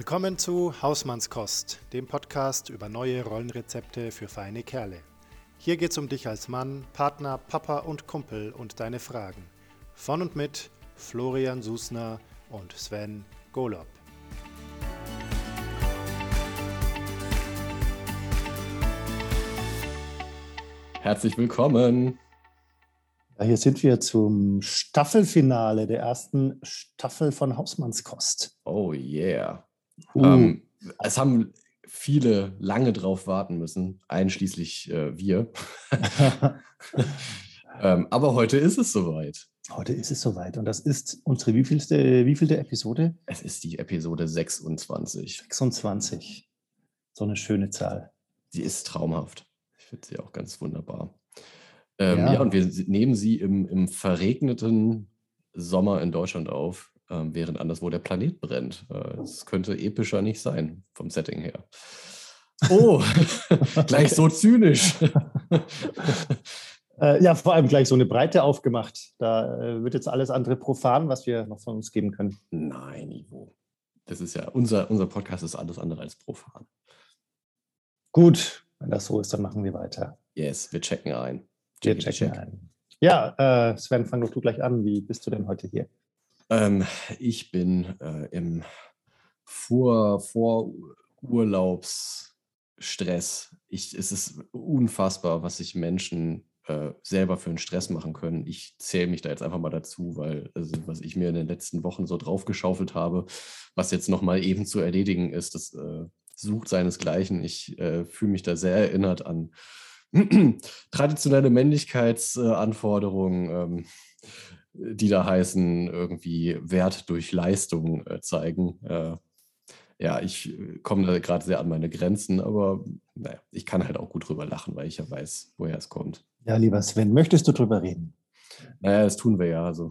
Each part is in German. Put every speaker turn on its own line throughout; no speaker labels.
Willkommen zu Hausmannskost, dem Podcast über neue Rollenrezepte für feine Kerle. Hier geht's um dich als Mann, Partner, Papa und Kumpel und deine Fragen. Von und mit Florian Susner und Sven Golob.
Herzlich willkommen.
Ja, hier sind wir zum Staffelfinale der ersten Staffel von Hausmannskost.
Oh yeah. Uh. Ähm, es haben viele lange drauf warten müssen, einschließlich äh, wir. ähm, aber heute ist es soweit.
Heute ist es soweit. Und das ist unsere wievielte, wievielte Episode?
Es ist die Episode 26.
26. So eine schöne Zahl.
Sie ist traumhaft. Ich finde sie auch ganz wunderbar. Ähm, ja. ja. und wir nehmen sie im, im verregneten Sommer in Deutschland auf ähm, während anderswo der Planet brennt. Äh, es könnte epischer nicht sein vom Setting her. Oh, gleich so zynisch.
äh, ja, vor allem gleich so eine Breite aufgemacht. Da äh, wird jetzt alles andere profan, was wir noch von uns geben können.
Nein, Ivo. Das ist ja, unser, unser Podcast ist alles andere als profan.
Gut, wenn das so ist, dann machen wir weiter.
Yes, wir checken ein.
Wir checken check. ein. Ja, äh, Sven, fang doch du gleich an. Wie bist du denn heute hier?
Ähm, ich bin äh, im Vor Vorurlaubsstress. Ich, es ist unfassbar, was sich Menschen äh, selber für einen Stress machen können. Ich zähle mich da jetzt einfach mal dazu, weil also, was ich mir in den letzten Wochen so draufgeschaufelt habe, was jetzt nochmal eben zu erledigen ist, das äh, sucht seinesgleichen. Ich äh, fühle mich da sehr erinnert an traditionelle Männlichkeitsanforderungen. Ähm, die da heißen, irgendwie Wert durch Leistung äh, zeigen. Äh, ja, ich äh, komme da gerade sehr an meine Grenzen, aber naja, ich kann halt auch gut drüber lachen, weil ich ja weiß, woher es kommt.
Ja, lieber Sven, möchtest du drüber reden?
Naja, das tun wir ja. Also.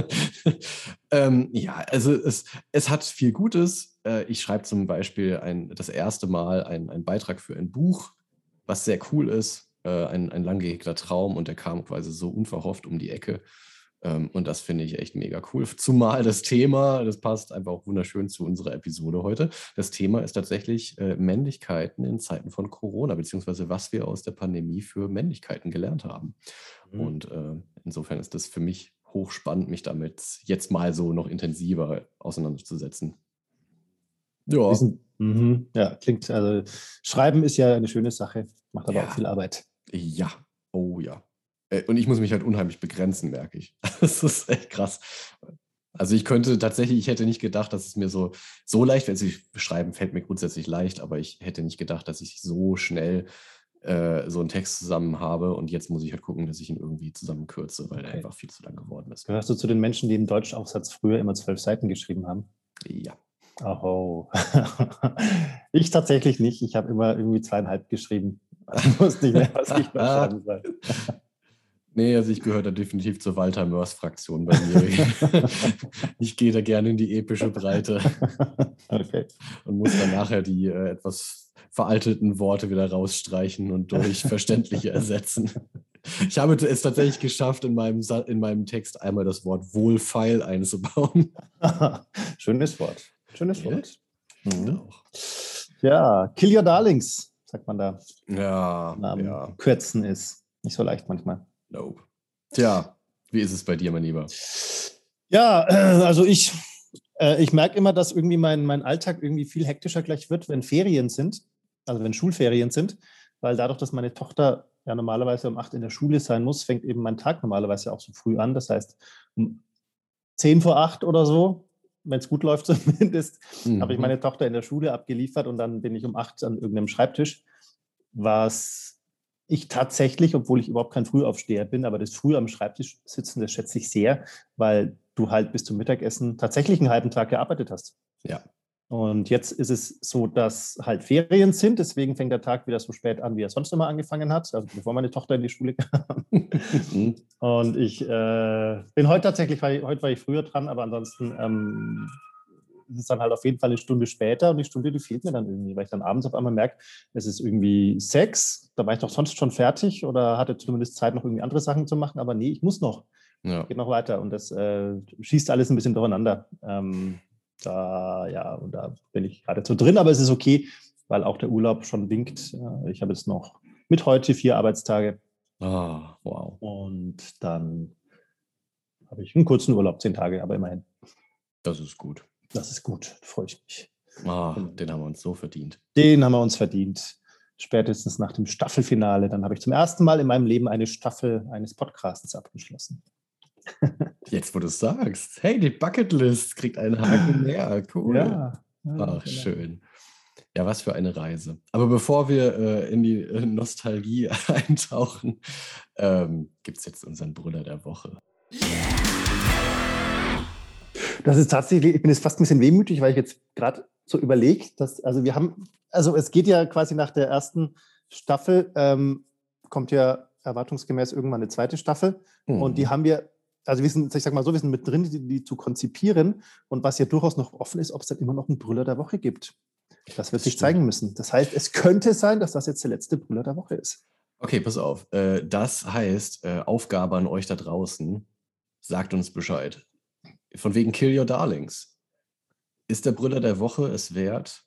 ähm, ja, also es, es hat viel Gutes. Äh, ich schreibe zum Beispiel ein, das erste Mal einen Beitrag für ein Buch, was sehr cool ist äh, ein, ein lang gehegter Traum und der kam quasi so unverhofft um die Ecke. Ähm, und das finde ich echt mega cool. Zumal das Thema, das passt einfach auch wunderschön zu unserer Episode heute. Das Thema ist tatsächlich äh, Männlichkeiten in Zeiten von Corona, beziehungsweise was wir aus der Pandemie für Männlichkeiten gelernt haben. Mhm. Und äh, insofern ist das für mich hochspannend, mich damit jetzt mal so noch intensiver auseinanderzusetzen.
Ja. Mhm. Ja, klingt, also Schreiben ist ja eine schöne Sache, macht aber ja. auch viel Arbeit.
Ja, oh ja. Äh, und ich muss mich halt unheimlich begrenzen, merke ich. Das ist echt krass. Also ich könnte tatsächlich, ich hätte nicht gedacht, dass es mir so, so leicht wird. Also schreiben fällt mir grundsätzlich leicht, aber ich hätte nicht gedacht, dass ich so schnell äh, so einen Text zusammen habe. Und jetzt muss ich halt gucken, dass ich ihn irgendwie zusammenkürze, weil okay. er einfach viel zu lang geworden ist.
Gehörst du zu den Menschen, die im Deutschaufsatz früher immer zwölf Seiten geschrieben haben?
Ja.
Oh. ich tatsächlich nicht. Ich habe immer irgendwie zweieinhalb geschrieben. Ich wusste nicht mehr, was ich noch schreiben soll.
Nee, also ich gehöre da definitiv zur Walter Mörs-Fraktion bei mir. ich gehe da gerne in die epische Breite. Okay. Und muss dann nachher die äh, etwas veralteten Worte wieder rausstreichen und durch verständliche ersetzen. Ich habe es tatsächlich geschafft, in meinem, in meinem Text einmal das Wort Wohlfeil einzubauen.
Schönes Wort. Schönes Wort. Mhm. Ja, Kill Your Darlings sagt man da.
Ja,
Namen ja. Kürzen ist. Nicht so leicht manchmal.
Nope. Tja, wie ist es bei dir, mein Lieber?
Ja, äh, also ich, äh, ich merke immer, dass irgendwie mein, mein Alltag irgendwie viel hektischer gleich wird, wenn Ferien sind, also wenn Schulferien sind, weil dadurch, dass meine Tochter ja normalerweise um acht in der Schule sein muss, fängt eben mein Tag normalerweise auch so früh an. Das heißt, um zehn vor acht oder so wenn es gut läuft zumindest, mhm. habe ich meine Tochter in der Schule abgeliefert und dann bin ich um acht an irgendeinem Schreibtisch, was ich tatsächlich, obwohl ich überhaupt kein Frühaufsteher bin, aber das früh am Schreibtisch sitzen, das schätze ich sehr, weil du halt bis zum Mittagessen tatsächlich einen halben Tag gearbeitet hast.
Ja.
Und jetzt ist es so, dass halt Ferien sind, deswegen fängt der Tag wieder so spät an, wie er sonst immer angefangen hat, also bevor meine Tochter in die Schule kam. Mhm. und ich äh, bin heute tatsächlich, heute war ich früher dran, aber ansonsten ähm, ist es dann halt auf jeden Fall eine Stunde später und die Stunde, die fehlt mir dann irgendwie, weil ich dann abends auf einmal merke, es ist irgendwie sechs, da war ich doch sonst schon fertig oder hatte zumindest Zeit, noch irgendwie andere Sachen zu machen, aber nee, ich muss noch. Ja. Geht noch weiter und das äh, schießt alles ein bisschen durcheinander. Ähm, Da, ja, und da bin ich gerade so drin, aber es ist okay, weil auch der Urlaub schon winkt. Ich habe jetzt noch mit heute vier Arbeitstage.
Ah, wow.
Und dann habe ich einen kurzen Urlaub, zehn Tage, aber immerhin.
Das ist gut.
Das ist gut, freue ich mich.
Ah, den haben wir uns so verdient.
Den haben wir uns verdient. Spätestens nach dem Staffelfinale. Dann habe ich zum ersten Mal in meinem Leben eine Staffel eines Podcasts abgeschlossen.
Jetzt, wo du es sagst. Hey, die Bucketlist kriegt einen Haken mehr. Cool. Ja, Ach, genau. schön. Ja, was für eine Reise. Aber bevor wir äh, in die äh, Nostalgie eintauchen, ähm, gibt es jetzt unseren Brüller der Woche.
Das ist tatsächlich, ich bin jetzt fast ein bisschen wehmütig, weil ich jetzt gerade so überlege, dass, also wir haben, also es geht ja quasi nach der ersten Staffel, ähm, kommt ja erwartungsgemäß irgendwann eine zweite Staffel. Mhm. Und die haben wir, also wir sind, ich sag mal so, wir sind mit drin, die, die zu konzipieren. Und was ja durchaus noch offen ist, ob es dann immer noch einen Brüller der Woche gibt. Das wird sich zeigen müssen. Das heißt, es könnte sein, dass das jetzt der letzte Brüller der Woche ist.
Okay, pass auf. Äh, das heißt, äh, Aufgabe an euch da draußen, sagt uns Bescheid. Von wegen Kill Your Darlings. Ist der Brüller der Woche es wert,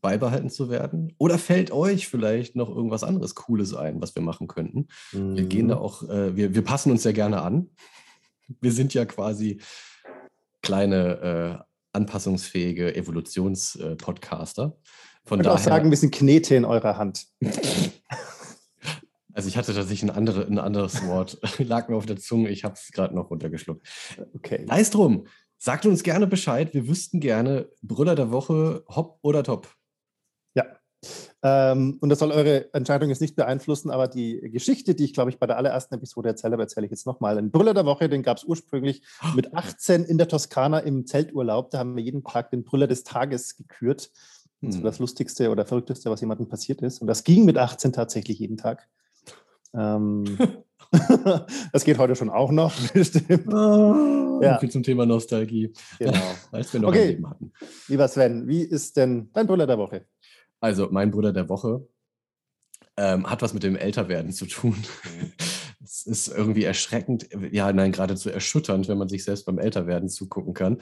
beibehalten zu werden? Oder fällt euch vielleicht noch irgendwas anderes Cooles ein, was wir machen könnten? Mhm. Wir gehen da mhm. auch, äh, wir, wir passen uns ja gerne an. Wir sind ja quasi kleine, äh, anpassungsfähige Evolutionspodcaster.
Von ich daher. auch sagen, wir sind Knete in eurer Hand.
Also ich hatte tatsächlich ein, andere, ein anderes Wort, lag mir auf der Zunge, ich habe es gerade noch runtergeschluckt. Okay. Sei drum, sagt uns gerne Bescheid, wir wüssten gerne, Brüller der Woche, hopp oder top.
Ähm, und das soll eure Entscheidung jetzt nicht beeinflussen, aber die Geschichte, die ich glaube ich bei der allerersten Episode erzähle, aber erzähle ich jetzt nochmal. Ein Brüller der Woche, den gab es ursprünglich mit 18 in der Toskana im Zelturlaub. Da haben wir jeden Tag den Brüller des Tages gekürt. Das war das hm. Lustigste oder Verrückteste, was jemandem passiert ist. Und das ging mit 18 tatsächlich jeden Tag. Ähm, das geht heute schon auch noch,
bestimmt. Oh, ja. Viel zum Thema Nostalgie. Genau.
Als wir noch okay. ein Leben hatten. Lieber Sven, wie ist denn dein Brüller der Woche?
Also, mein Bruder der Woche ähm, hat was mit dem Älterwerden zu tun. Mhm. Es ist irgendwie erschreckend, ja, nein, geradezu erschütternd, wenn man sich selbst beim Älterwerden zugucken kann.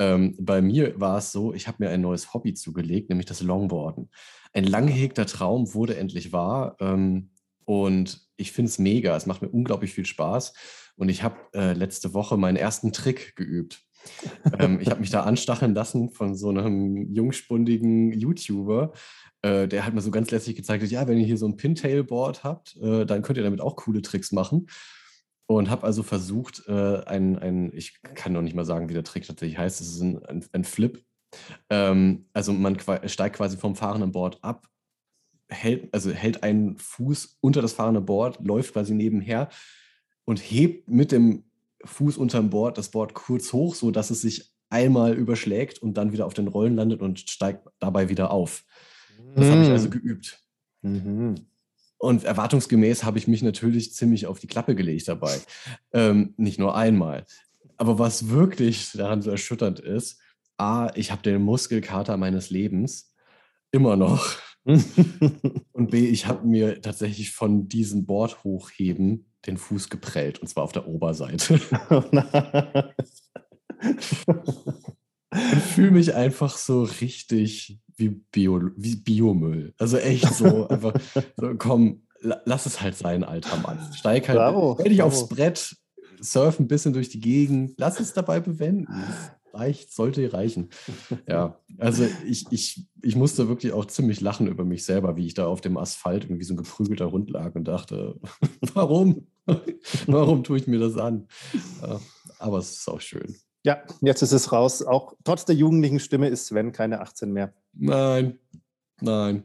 Ähm, bei mir war es so, ich habe mir ein neues Hobby zugelegt, nämlich das Longboarden. Ein lang gehegter Traum wurde endlich wahr. Ähm, und ich finde es mega. Es macht mir unglaublich viel Spaß. Und ich habe äh, letzte Woche meinen ersten Trick geübt. Ähm, ich habe mich da anstacheln lassen von so einem jungspundigen YouTuber, äh, der hat mir so ganz lässig gezeigt ja, wenn ihr hier so ein Pintail-Board habt, äh, dann könnt ihr damit auch coole Tricks machen. Und habe also versucht, äh, ein, ein, ich kann noch nicht mal sagen, wie der Trick tatsächlich heißt, es ist ein, ein, ein Flip. Ähm, also man steigt quasi vom fahrenden Board ab, hält, also hält einen Fuß unter das fahrende Board, läuft quasi nebenher und hebt mit dem Fuß unterm Board das Board kurz hoch, sodass es sich einmal überschlägt und dann wieder auf den Rollen landet und steigt dabei wieder auf. Das mhm. habe ich also hm. geübt. Mhm. Und erwartungsgemäß habe ich mich natürlich ziemlich auf die Klappe gelegt dabei. Ähm, nicht nur einmal. Aber was wirklich daran so erschütternd ist, A, ich habe den Muskelkater meines Lebens immer noch. und B, ich habe mir tatsächlich von diesem Board hochheben den Fuß geprellt und zwar auf der Oberseite. und fühle mich einfach so richtig wie, Bio, wie Biomüll. Also echt so, einfach so, komm, lass es halt sein, alter Mann. Steig halt, bravo, stell dich bravo. aufs Brett, surf ein bisschen durch die Gegend, lass es dabei bewenden reicht, sollte reichen. Ja, also ich, ich, ich musste wirklich auch ziemlich lachen über mich selber, wie ich da auf dem Asphalt irgendwie so ein geprügelter Hund lag und dachte, warum? warum tue ich mir das an? Aber es ist auch schön.
Ja, jetzt ist es raus. Auch trotz der jugendlichen Stimme ist Sven keine 18 mehr.
Nein, nein,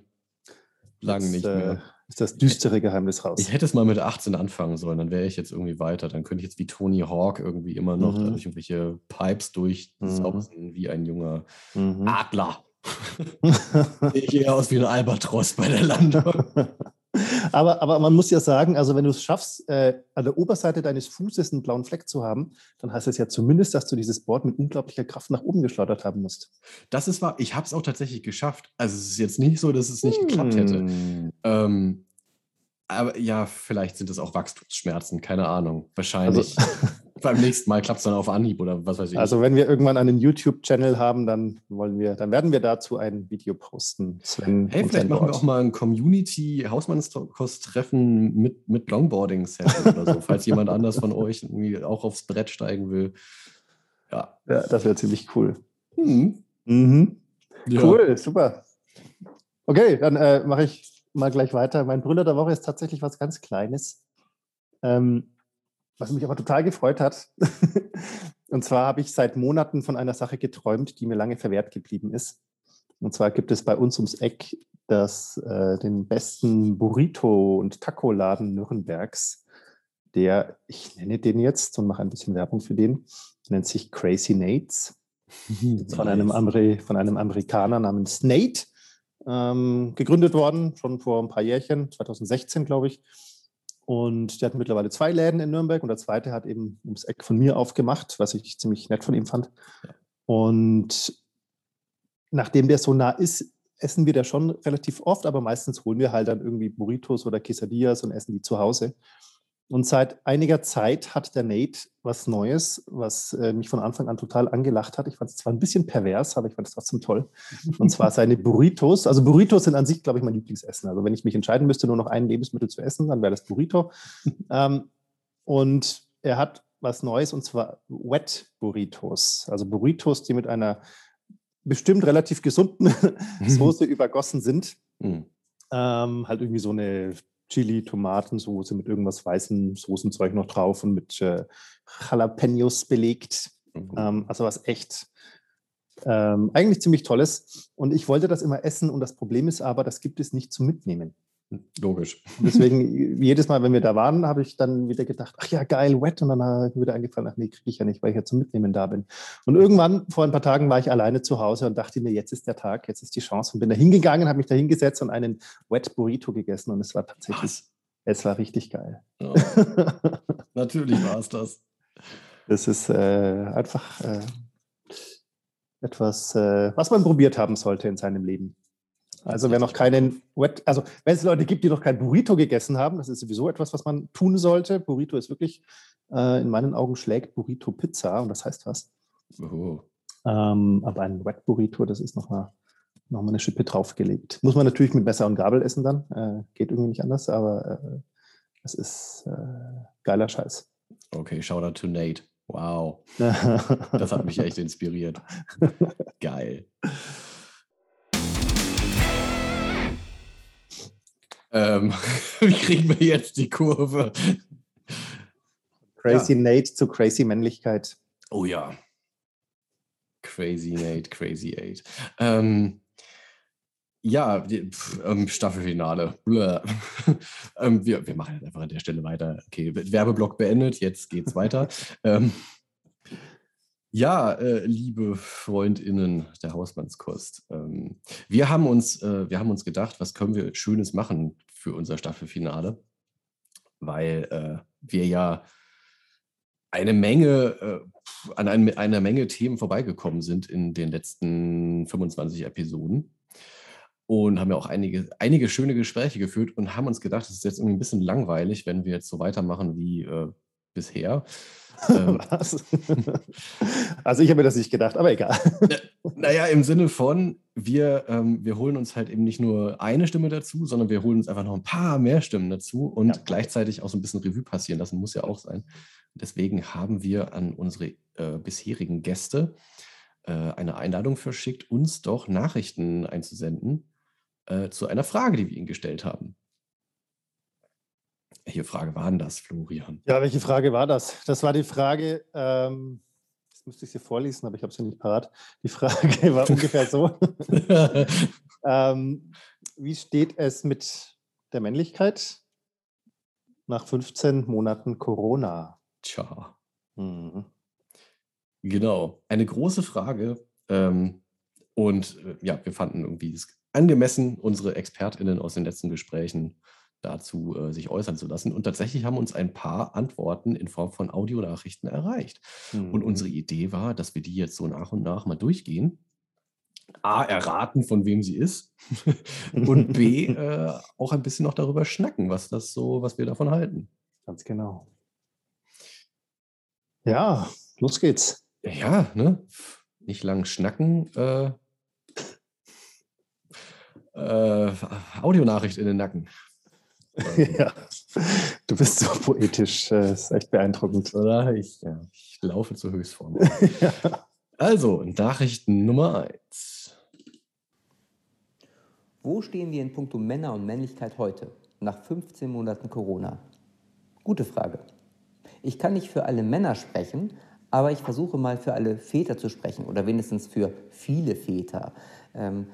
lang nicht mehr.
Ist das düstere Geheimnis raus.
Ich hätte es mal mit 18 anfangen sollen, dann wäre ich jetzt irgendwie weiter. Dann könnte ich jetzt wie Tony Hawk irgendwie immer noch mhm. durch irgendwelche Pipes durchsausen, mhm. wie ein junger mhm. Adler. ich gehe aus wie ein Albatros bei der Landung.
aber, aber man muss ja sagen, also wenn du es schaffst, äh, an der Oberseite deines Fußes einen blauen Fleck zu haben, dann heißt es ja zumindest, dass du dieses Board mit unglaublicher Kraft nach oben geschleudert haben musst.
Das ist wahr. Ich habe es auch tatsächlich geschafft. Also es ist jetzt nicht so, dass es nicht hm. geklappt hätte. Hm. Ähm, aber ja, vielleicht sind es auch Wachstumsschmerzen, keine Ahnung. Wahrscheinlich. Also, Beim nächsten Mal klappt es dann auf Anhieb oder was weiß ich.
Also wenn wir irgendwann einen YouTube-Channel haben, dann wollen wir, dann werden wir dazu ein Video posten.
Sven hey, vielleicht machen wir auch mal ein Community-Hausmannskost-Treffen mit, mit Longboarding-Session oder so, falls jemand anders von euch irgendwie auch aufs Brett steigen will.
Ja. ja das wäre ziemlich cool. Mhm. Mhm. Ja. Cool, super. Okay, dann äh, mache ich mal gleich weiter. Mein Brüller der Woche ist tatsächlich was ganz Kleines, ähm, was mich aber total gefreut hat. Und zwar habe ich seit Monaten von einer Sache geträumt, die mir lange verwehrt geblieben ist. Und zwar gibt es bei uns ums Eck das, äh, den besten Burrito- und Taco-Laden Nürnbergs. Der, ich nenne den jetzt und mache ein bisschen Werbung für den, nennt sich Crazy Nates. Von, einem Ameri von einem Amerikaner namens Nate ähm, gegründet worden, schon vor ein paar Jährchen, 2016 glaube ich. Und der hat mittlerweile zwei Läden in Nürnberg und der zweite hat eben ums Eck von mir aufgemacht, was ich ziemlich nett von ihm fand. Und nachdem der so nah ist, essen wir da schon relativ oft, aber meistens holen wir halt dann irgendwie Burritos oder Quesadillas und essen die zu Hause. Und seit einiger Zeit hat der Nate was Neues, was äh, mich von Anfang an total angelacht hat. Ich fand es zwar ein bisschen pervers, aber ich fand es trotzdem toll. Und zwar seine Burritos. Also Burritos sind an sich, glaube ich, mein Lieblingsessen. Also wenn ich mich entscheiden müsste, nur noch ein Lebensmittel zu essen, dann wäre das Burrito. ähm, und er hat was Neues und zwar Wet Burritos. Also Burritos, die mit einer bestimmt relativ gesunden Soße übergossen sind. Mhm. Ähm, halt irgendwie so eine Chili, Tomatensoße mit irgendwas weißem Soßenzeug noch drauf und mit äh, Jalapenos belegt. Mhm. Ähm, also was echt ähm, eigentlich ziemlich tolles. Und ich wollte das immer essen und das Problem ist aber, das gibt es nicht zum Mitnehmen.
Logisch.
Deswegen, jedes Mal, wenn wir da waren, habe ich dann wieder gedacht, ach ja, geil, wet. Und dann habe ich mir wieder eingefallen, ach nee, kriege ich ja nicht, weil ich ja zum Mitnehmen da bin. Und irgendwann, vor ein paar Tagen, war ich alleine zu Hause und dachte mir, jetzt ist der Tag, jetzt ist die Chance. Und bin da hingegangen, habe mich da hingesetzt und einen Wet Burrito gegessen. Und es war tatsächlich, Was? es war richtig geil.
Ja. Natürlich war es das.
Das ist äh, einfach äh, etwas, äh, was man probiert haben sollte in seinem Leben. Also wer noch keinen also wenn es Leute gibt, die noch kein Burrito gegessen haben, das ist sowieso etwas, was man tun sollte. Burrito ist wirklich, äh, in meinen Augen schlägt Burrito Pizza und das heißt was. Oh. Ähm, aber ein Wet Burrito, das ist nochmal noch mal eine Schippe draufgelegt. Muss man natürlich mit Messer und Gabel essen dann, äh, geht irgendwie nicht anders, aber äh, das ist äh, geiler Scheiß.
Okay, shout out to Nate. Wow. das hat mich echt inspiriert. Geil. Ähm, wie kriegen wir jetzt die Kurve?
Crazy ja. Nate zu Crazy Männlichkeit.
Oh ja. Crazy Nate, Crazy Eight. Ähm, ja, die, pf, ähm, Staffelfinale. ähm, wir, wir machen einfach an der Stelle weiter. Okay, Werbeblock beendet, jetzt geht's weiter. ähm, ja, äh, liebe FreundInnen der Hausmannskost, ähm, wir, haben uns, äh, wir haben uns gedacht, was können wir Schönes machen für unser Staffelfinale, weil äh, wir ja eine Menge, äh, an ein, einer Menge Themen vorbeigekommen sind in den letzten 25 Episoden und haben ja auch einige, einige schöne Gespräche geführt und haben uns gedacht, es ist jetzt irgendwie ein bisschen langweilig, wenn wir jetzt so weitermachen wie äh, bisher.
Ähm, Was? also ich habe mir das nicht gedacht, aber egal.
Naja, im Sinne von, wir, ähm, wir holen uns halt eben nicht nur eine Stimme dazu, sondern wir holen uns einfach noch ein paar mehr Stimmen dazu und ja. gleichzeitig auch so ein bisschen Revue passieren lassen, muss ja auch sein. Deswegen haben wir an unsere äh, bisherigen Gäste äh, eine Einladung verschickt, uns doch Nachrichten einzusenden äh, zu einer Frage, die wir ihnen gestellt haben. Welche Frage war denn das, Florian?
Ja, welche Frage war das? Das war die Frage, ähm, jetzt müsste ich sie vorlesen, aber ich habe sie nicht parat. Die Frage war ungefähr so. ähm, wie steht es mit der Männlichkeit nach 15 Monaten Corona?
Tja. Mhm. Genau, eine große Frage. Ähm, und äh, ja, wir fanden irgendwie es angemessen, unsere ExpertInnen aus den letzten Gesprächen dazu äh, sich äußern zu lassen. Und tatsächlich haben uns ein paar Antworten in Form von Audionachrichten erreicht. Mhm. Und unsere Idee war, dass wir die jetzt so nach und nach mal durchgehen. A, erraten, von wem sie ist. und B, äh, auch ein bisschen noch darüber schnacken, was das so, was wir davon halten.
Ganz genau. Ja, los geht's.
Ja, ne? Nicht lang schnacken. Äh, äh, Audionachricht in den Nacken.
ja, du bist so poetisch. Das ist echt beeindruckend.
Oder? Ich, ja, ich laufe zur Höchstform. ja. Also, Nachricht Nummer eins.
Wo stehen wir in puncto Männer und Männlichkeit heute, nach 15 Monaten Corona? Gute Frage. Ich kann nicht für alle Männer sprechen, aber ich versuche mal für alle Väter zu sprechen oder wenigstens für viele Väter. Ähm,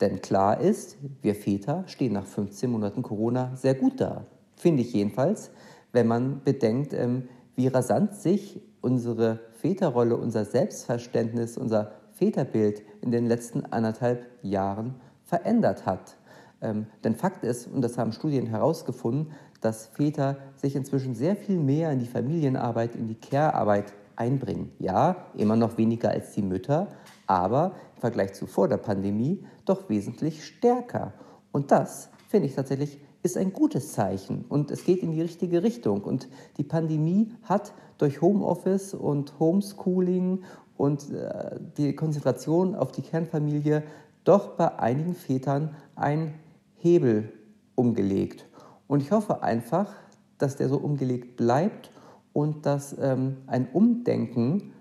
denn klar ist, wir Väter stehen nach 15 Monaten Corona sehr gut da. Finde ich jedenfalls, wenn man bedenkt, ähm, wie rasant sich unsere Väterrolle, unser Selbstverständnis, unser Väterbild in den letzten anderthalb Jahren verändert hat. Ähm, denn Fakt ist, und das haben Studien herausgefunden, dass Väter sich inzwischen sehr viel mehr in die Familienarbeit, in die Care-Arbeit einbringen. Ja, immer noch weniger als die Mütter, aber im Vergleich zu vor der Pandemie doch wesentlich stärker. Und das finde ich tatsächlich ist ein gutes Zeichen und es geht in die richtige Richtung. Und die Pandemie hat durch Homeoffice und Homeschooling und äh, die Konzentration auf die Kernfamilie doch bei einigen Vätern ein Hebel umgelegt. Und ich hoffe einfach, dass der so umgelegt bleibt und dass ähm, ein Umdenken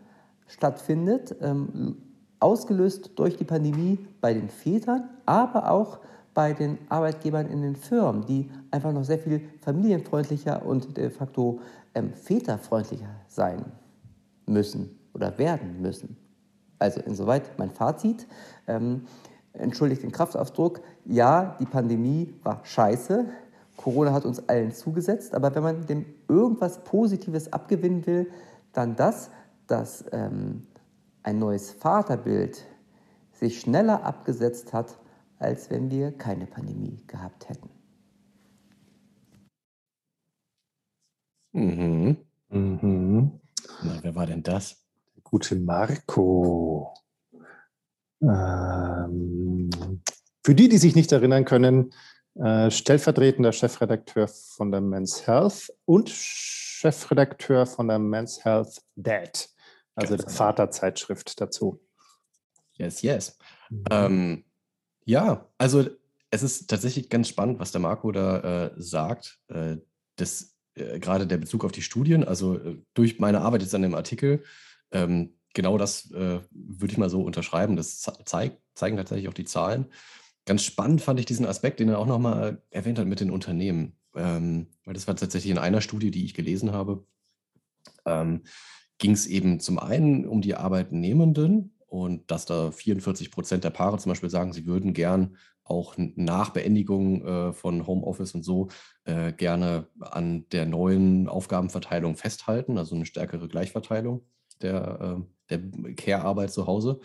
stattfindet, ähm, ausgelöst durch die Pandemie bei den Vätern, aber auch bei den Arbeitgebern in den Firmen, die einfach noch sehr viel familienfreundlicher und de facto ähm, väterfreundlicher sein müssen oder werden müssen. Also insoweit mein Fazit. Ähm, entschuldigt den Kraftausdruck. Ja, die Pandemie war scheiße. Corona hat uns allen zugesetzt. Aber wenn man dem irgendwas Positives abgewinnen will, dann das, dass ähm, ein neues Vaterbild sich schneller abgesetzt hat, als wenn wir keine Pandemie gehabt hätten.
Mhm. Mhm. Na, wer war denn das?
Der gute Marco. Ähm, für die, die sich nicht erinnern können, äh, stellvertretender Chefredakteur von der Men's Health und Chefredakteur von der Men's Health Dad also der. Vaterzeitschrift dazu.
Yes, yes. Mhm. Ähm, ja, also es ist tatsächlich ganz spannend, was der Marco da äh, sagt. Äh, das, äh, gerade der Bezug auf die Studien, also äh, durch meine Arbeit jetzt an dem Artikel, ähm, genau das äh, würde ich mal so unterschreiben. Das zeigt, zeigen tatsächlich auch die Zahlen. Ganz spannend fand ich diesen Aspekt, den er auch nochmal erwähnt hat mit den Unternehmen. Ähm, weil das war tatsächlich in einer Studie, die ich gelesen habe. Ähm, ging es eben zum einen um die Arbeitnehmenden und dass da 44 Prozent der Paare zum Beispiel sagen, sie würden gern auch nach Beendigung äh, von Homeoffice und so äh, gerne an der neuen Aufgabenverteilung festhalten, also eine stärkere Gleichverteilung der, äh, der Care-Arbeit zu Hause.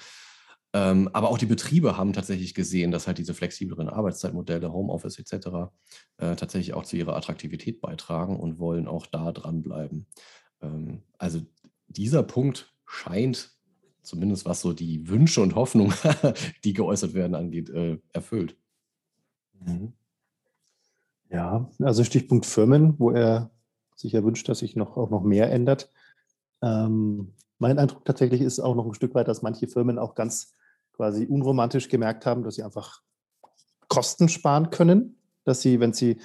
Ähm, aber auch die Betriebe haben tatsächlich gesehen, dass halt diese flexibleren Arbeitszeitmodelle, Homeoffice etc. Äh, tatsächlich auch zu ihrer Attraktivität beitragen und wollen auch da dranbleiben. Ähm, also dieser Punkt scheint, zumindest was so die Wünsche und Hoffnungen, die geäußert werden, angeht, äh, erfüllt.
Mhm. Ja, also Stichpunkt Firmen, wo er sich ja wünscht, dass sich noch, auch noch mehr ändert. Ähm, mein Eindruck tatsächlich ist auch noch ein Stück weit, dass manche Firmen auch ganz quasi unromantisch gemerkt haben, dass sie einfach Kosten sparen können, dass sie, wenn sie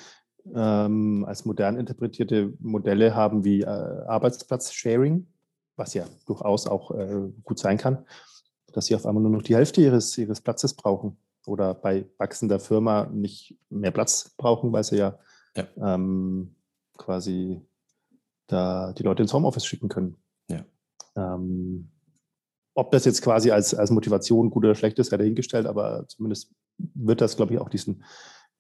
ähm, als modern interpretierte Modelle haben wie äh, Arbeitsplatz-Sharing, was ja durchaus auch äh, gut sein kann, dass sie auf einmal nur noch die Hälfte ihres, ihres Platzes brauchen oder bei wachsender Firma nicht mehr Platz brauchen, weil sie ja, ja. Ähm, quasi da die Leute ins Homeoffice schicken können. Ja. Ähm, ob das jetzt quasi als, als Motivation gut oder schlecht ist, sei dahingestellt, aber zumindest wird das, glaube ich, auch diesen,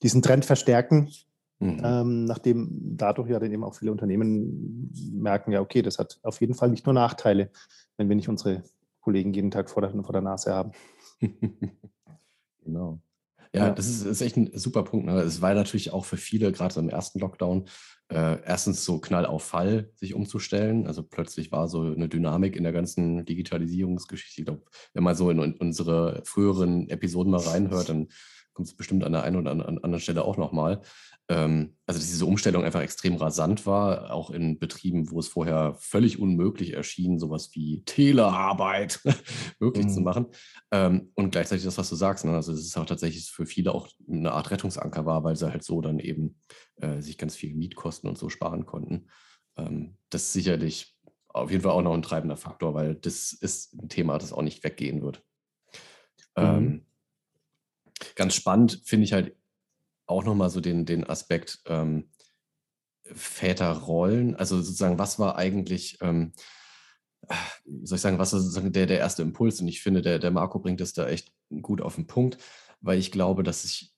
diesen Trend verstärken, Mhm. Ähm, nachdem dadurch ja dann eben auch viele Unternehmen merken, ja, okay, das hat auf jeden Fall nicht nur Nachteile, wenn wir nicht unsere Kollegen jeden Tag vor der, vor der Nase haben.
genau. Ja, das ist, ist, echt ein super Punkt. Ne? Es war natürlich auch für viele, gerade so im ersten Lockdown, äh, erstens so Knall auf Fall, sich umzustellen. Also plötzlich war so eine Dynamik in der ganzen Digitalisierungsgeschichte. Ich glaube, wenn man so in, in unsere früheren Episoden mal reinhört, dann kommt es bestimmt an der einen oder anderen Stelle auch nochmal. Ähm, also dass diese Umstellung einfach extrem rasant war, auch in Betrieben, wo es vorher völlig unmöglich erschien, sowas wie Telearbeit möglich mhm. zu machen. Ähm, und gleichzeitig das, was du sagst, ne? also es ist auch tatsächlich für viele auch eine Art Rettungsanker war, weil sie halt so dann eben äh, sich ganz viel Mietkosten und so sparen konnten. Ähm, das ist sicherlich auf jeden Fall auch noch ein treibender Faktor, weil das ist ein Thema, das auch nicht weggehen wird. Mhm. Ähm, ganz spannend finde ich halt auch nochmal so den, den Aspekt ähm, Väterrollen. Also sozusagen, was war eigentlich, ähm, soll ich sagen, was war sozusagen der, der erste Impuls? Und ich finde, der, der Marco bringt es da echt gut auf den Punkt, weil ich glaube, dass sich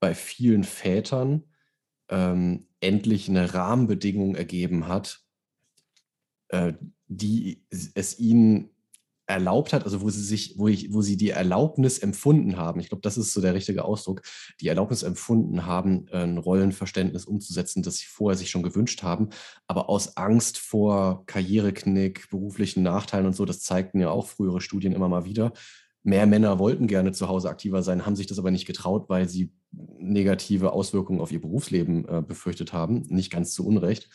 bei vielen Vätern ähm, endlich eine Rahmenbedingung ergeben hat, äh, die es ihnen erlaubt hat, also wo sie sich, wo ich, wo sie die Erlaubnis empfunden haben, ich glaube, das ist so der richtige Ausdruck, die Erlaubnis empfunden haben, ein Rollenverständnis umzusetzen, das sie vorher sich schon gewünscht haben, aber aus Angst vor Karriereknick, beruflichen Nachteilen und so, das zeigten ja auch frühere Studien immer mal wieder. Mehr Männer wollten gerne zu Hause aktiver sein, haben sich das aber nicht getraut, weil sie negative Auswirkungen auf ihr Berufsleben äh, befürchtet haben, nicht ganz zu Unrecht.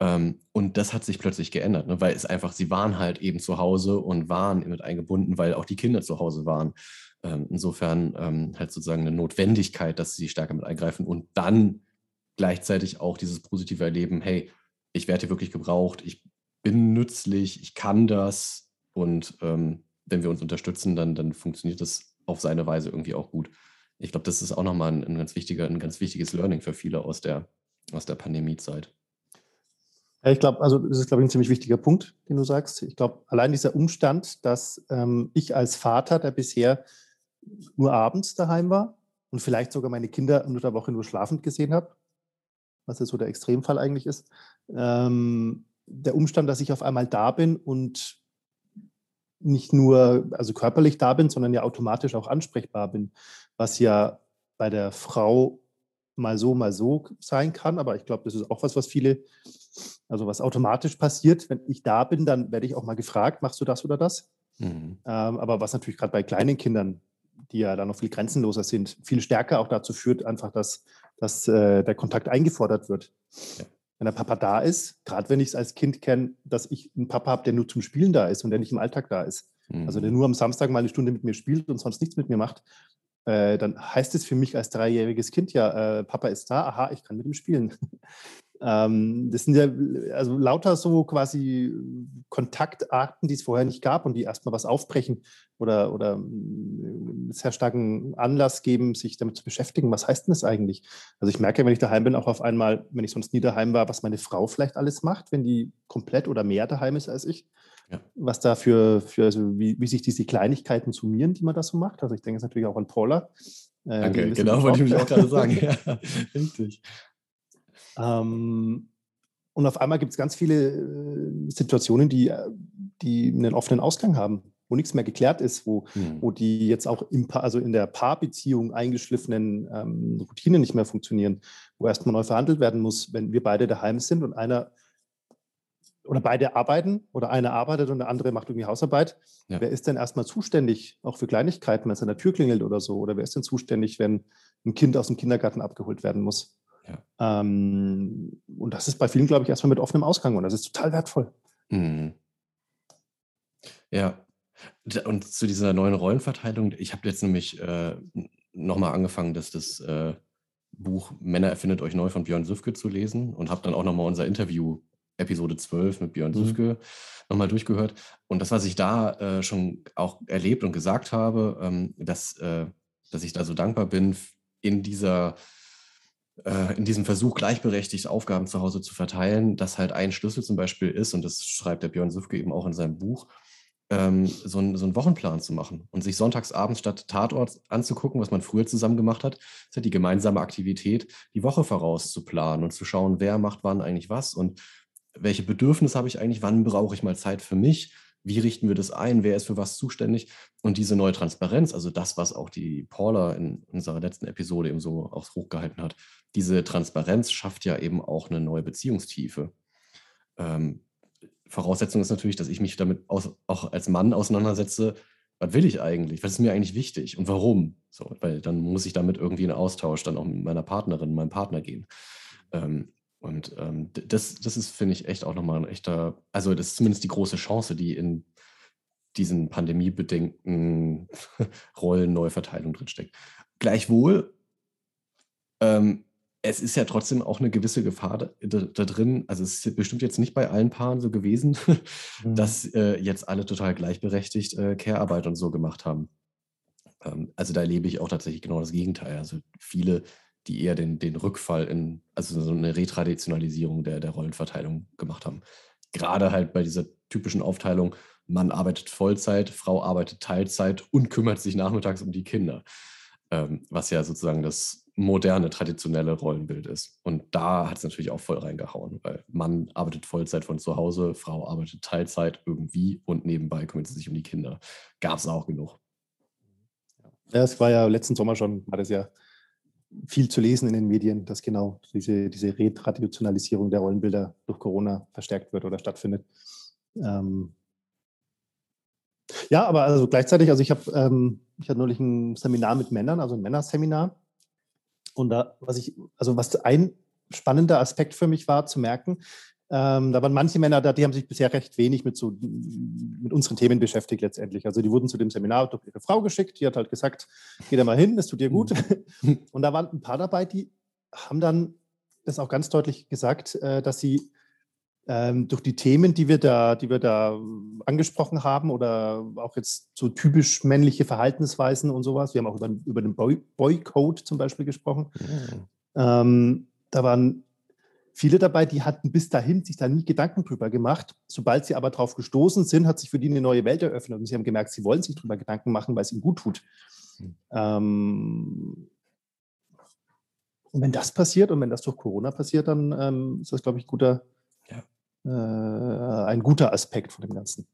Ähm, und das hat sich plötzlich geändert, ne? weil es einfach, sie waren halt eben zu Hause und waren mit eingebunden, weil auch die Kinder zu Hause waren. Ähm, insofern ähm, halt sozusagen eine Notwendigkeit, dass sie stärker mit eingreifen und dann gleichzeitig auch dieses positive Erleben, hey, ich werde hier wirklich gebraucht, ich bin nützlich, ich kann das und ähm, wenn wir uns unterstützen, dann, dann funktioniert das auf seine Weise irgendwie auch gut. Ich glaube, das ist auch nochmal ein, ein, ganz wichtiger, ein ganz wichtiges Learning für viele aus der, aus der Pandemiezeit.
Ja, ich glaube, also das ist, glaube ich, ein ziemlich wichtiger Punkt, den du sagst. Ich glaube, allein dieser Umstand, dass ähm, ich als Vater, der bisher nur abends daheim war und vielleicht sogar meine Kinder unter der Woche nur schlafend gesehen habe, was ja so der Extremfall eigentlich ist, ähm, der Umstand, dass ich auf einmal da bin und nicht nur also körperlich da bin, sondern ja automatisch auch ansprechbar bin, was ja bei der Frau mal so, mal so sein kann. Aber ich glaube, das ist auch was, was viele, also was automatisch passiert. Wenn ich da bin, dann werde ich auch mal gefragt, machst du das oder das? Mhm. Ähm, aber was natürlich gerade bei kleinen Kindern, die ja dann noch viel grenzenloser sind, viel stärker auch dazu führt, einfach, dass, dass äh, der Kontakt eingefordert wird. Ja. Wenn der Papa da ist, gerade wenn ich es als Kind kenne, dass ich einen Papa habe, der nur zum Spielen da ist und der nicht im Alltag da ist. Mhm. Also der nur am Samstag mal eine Stunde mit mir spielt und sonst nichts mit mir macht, äh, dann heißt es für mich als dreijähriges Kind ja, äh, Papa ist da, aha, ich kann mit ihm spielen. ähm, das sind ja also lauter so quasi Kontaktarten, die es vorher nicht gab und die erstmal was aufbrechen oder, oder einen sehr starken Anlass geben, sich damit zu beschäftigen. Was heißt denn das eigentlich? Also ich merke, wenn ich daheim bin, auch auf einmal, wenn ich sonst nie daheim war, was meine Frau vielleicht alles macht, wenn die komplett oder mehr daheim ist als ich. Ja. Was da für, für also wie, wie sich diese Kleinigkeiten summieren, die man da so macht. Also ich denke jetzt natürlich auch an Paula.
Äh, Danke, genau, wollte ich mich auch gerade sagen. ja, richtig.
Ähm, und auf einmal gibt es ganz viele äh, Situationen, die, die einen offenen Ausgang haben, wo nichts mehr geklärt ist, wo, hm. wo die jetzt auch im pa also in der Paarbeziehung eingeschliffenen ähm, Routinen nicht mehr funktionieren, wo erstmal neu verhandelt werden muss, wenn wir beide daheim sind und einer oder beide arbeiten oder einer arbeitet und der andere macht irgendwie Hausarbeit. Ja. Wer ist denn erstmal zuständig, auch für Kleinigkeiten, wenn es an der Tür klingelt oder so? Oder wer ist denn zuständig, wenn ein Kind aus dem Kindergarten abgeholt werden muss? Ja. Ähm, und das ist bei vielen, glaube ich, erstmal mit offenem Ausgang und das ist total wertvoll. Mhm.
Ja. Und zu dieser neuen Rollenverteilung, ich habe jetzt nämlich äh, nochmal angefangen, dass das äh, Buch Männer erfindet euch neu von Björn Süfke zu lesen und habe dann auch nochmal unser Interview Episode 12 mit Björn mhm. Süfke nochmal durchgehört. Und das, was ich da äh, schon auch erlebt und gesagt habe, ähm, dass, äh, dass ich da so dankbar bin, in dieser äh, in diesem Versuch, gleichberechtigt Aufgaben zu Hause zu verteilen, dass halt ein Schlüssel zum Beispiel ist, und das schreibt der Björn Süfke eben auch in seinem Buch, ähm, so, ein, so einen Wochenplan zu machen und sich sonntagsabends statt Tatort anzugucken, was man früher zusammen gemacht hat, ist halt die gemeinsame Aktivität, die Woche vorauszuplanen und zu schauen, wer macht wann eigentlich was und welche Bedürfnisse habe ich eigentlich, wann brauche ich mal Zeit für mich, wie richten wir das ein, wer ist für was zuständig und diese neue Transparenz, also das, was auch die Paula in unserer letzten Episode eben so auch hochgehalten hat, diese Transparenz schafft ja eben auch eine neue Beziehungstiefe. Ähm, Voraussetzung ist natürlich, dass ich mich damit aus, auch als Mann auseinandersetze, was will ich eigentlich, was ist mir eigentlich wichtig und warum? So, weil dann muss ich damit irgendwie in Austausch dann auch mit meiner Partnerin, meinem Partner gehen. Ähm, und ähm, das, das ist, finde ich, echt auch nochmal ein echter, also das ist zumindest die große Chance, die in diesen pandemiebedingten Rollen-Neuverteilung drinsteckt. Gleichwohl, ähm, es ist ja trotzdem auch eine gewisse Gefahr da, da, drin. Also es ist bestimmt jetzt nicht bei allen Paaren so gewesen, mhm. dass äh, jetzt alle total gleichberechtigt äh, Care-Arbeit und so gemacht haben. Ähm, also da erlebe ich auch tatsächlich genau das Gegenteil. Also viele, die eher den, den Rückfall in, also so eine Retraditionalisierung der, der Rollenverteilung gemacht haben. Gerade halt bei dieser typischen Aufteilung, Mann arbeitet Vollzeit, Frau arbeitet Teilzeit und kümmert sich nachmittags um die Kinder. Ähm, was ja sozusagen das moderne, traditionelle Rollenbild ist. Und da hat es natürlich auch voll reingehauen, weil Mann arbeitet Vollzeit von zu Hause, Frau arbeitet Teilzeit irgendwie und nebenbei kümmert sie sich um die Kinder. Gab es auch genug.
Ja, es war ja letzten Sommer schon, war das ja viel zu lesen in den Medien, dass genau diese, diese Retraditionalisierung der Rollenbilder durch Corona verstärkt wird oder stattfindet. Ähm ja, aber also gleichzeitig, also ich habe ähm, ich hatte neulich ein Seminar mit Männern, also ein Männerseminar. Und da, was ich, also was ein spannender Aspekt für mich war zu merken, ähm, da waren manche Männer da, die haben sich bisher recht wenig mit, so, mit unseren Themen beschäftigt letztendlich. Also die wurden zu dem Seminar durch ihre Frau geschickt, die hat halt gesagt, geh da mal hin, es tut dir gut. Mhm. Und da waren ein paar dabei, die haben dann das auch ganz deutlich gesagt, äh, dass sie ähm, durch die Themen, die wir, da, die wir da angesprochen haben oder auch jetzt so typisch männliche Verhaltensweisen und sowas, wir haben auch über, über den Boy Boycode zum Beispiel gesprochen, mhm. ähm, da waren viele dabei, die hatten bis dahin sich da nie Gedanken drüber gemacht. Sobald sie aber drauf gestoßen sind, hat sich für die eine neue Welt eröffnet und sie haben gemerkt, sie wollen sich drüber Gedanken machen, weil es ihnen gut tut. Mhm. Ähm, und wenn das passiert und wenn das durch Corona passiert, dann ähm, ist das, glaube ich, guter, ja. äh, ein guter Aspekt von dem Ganzen.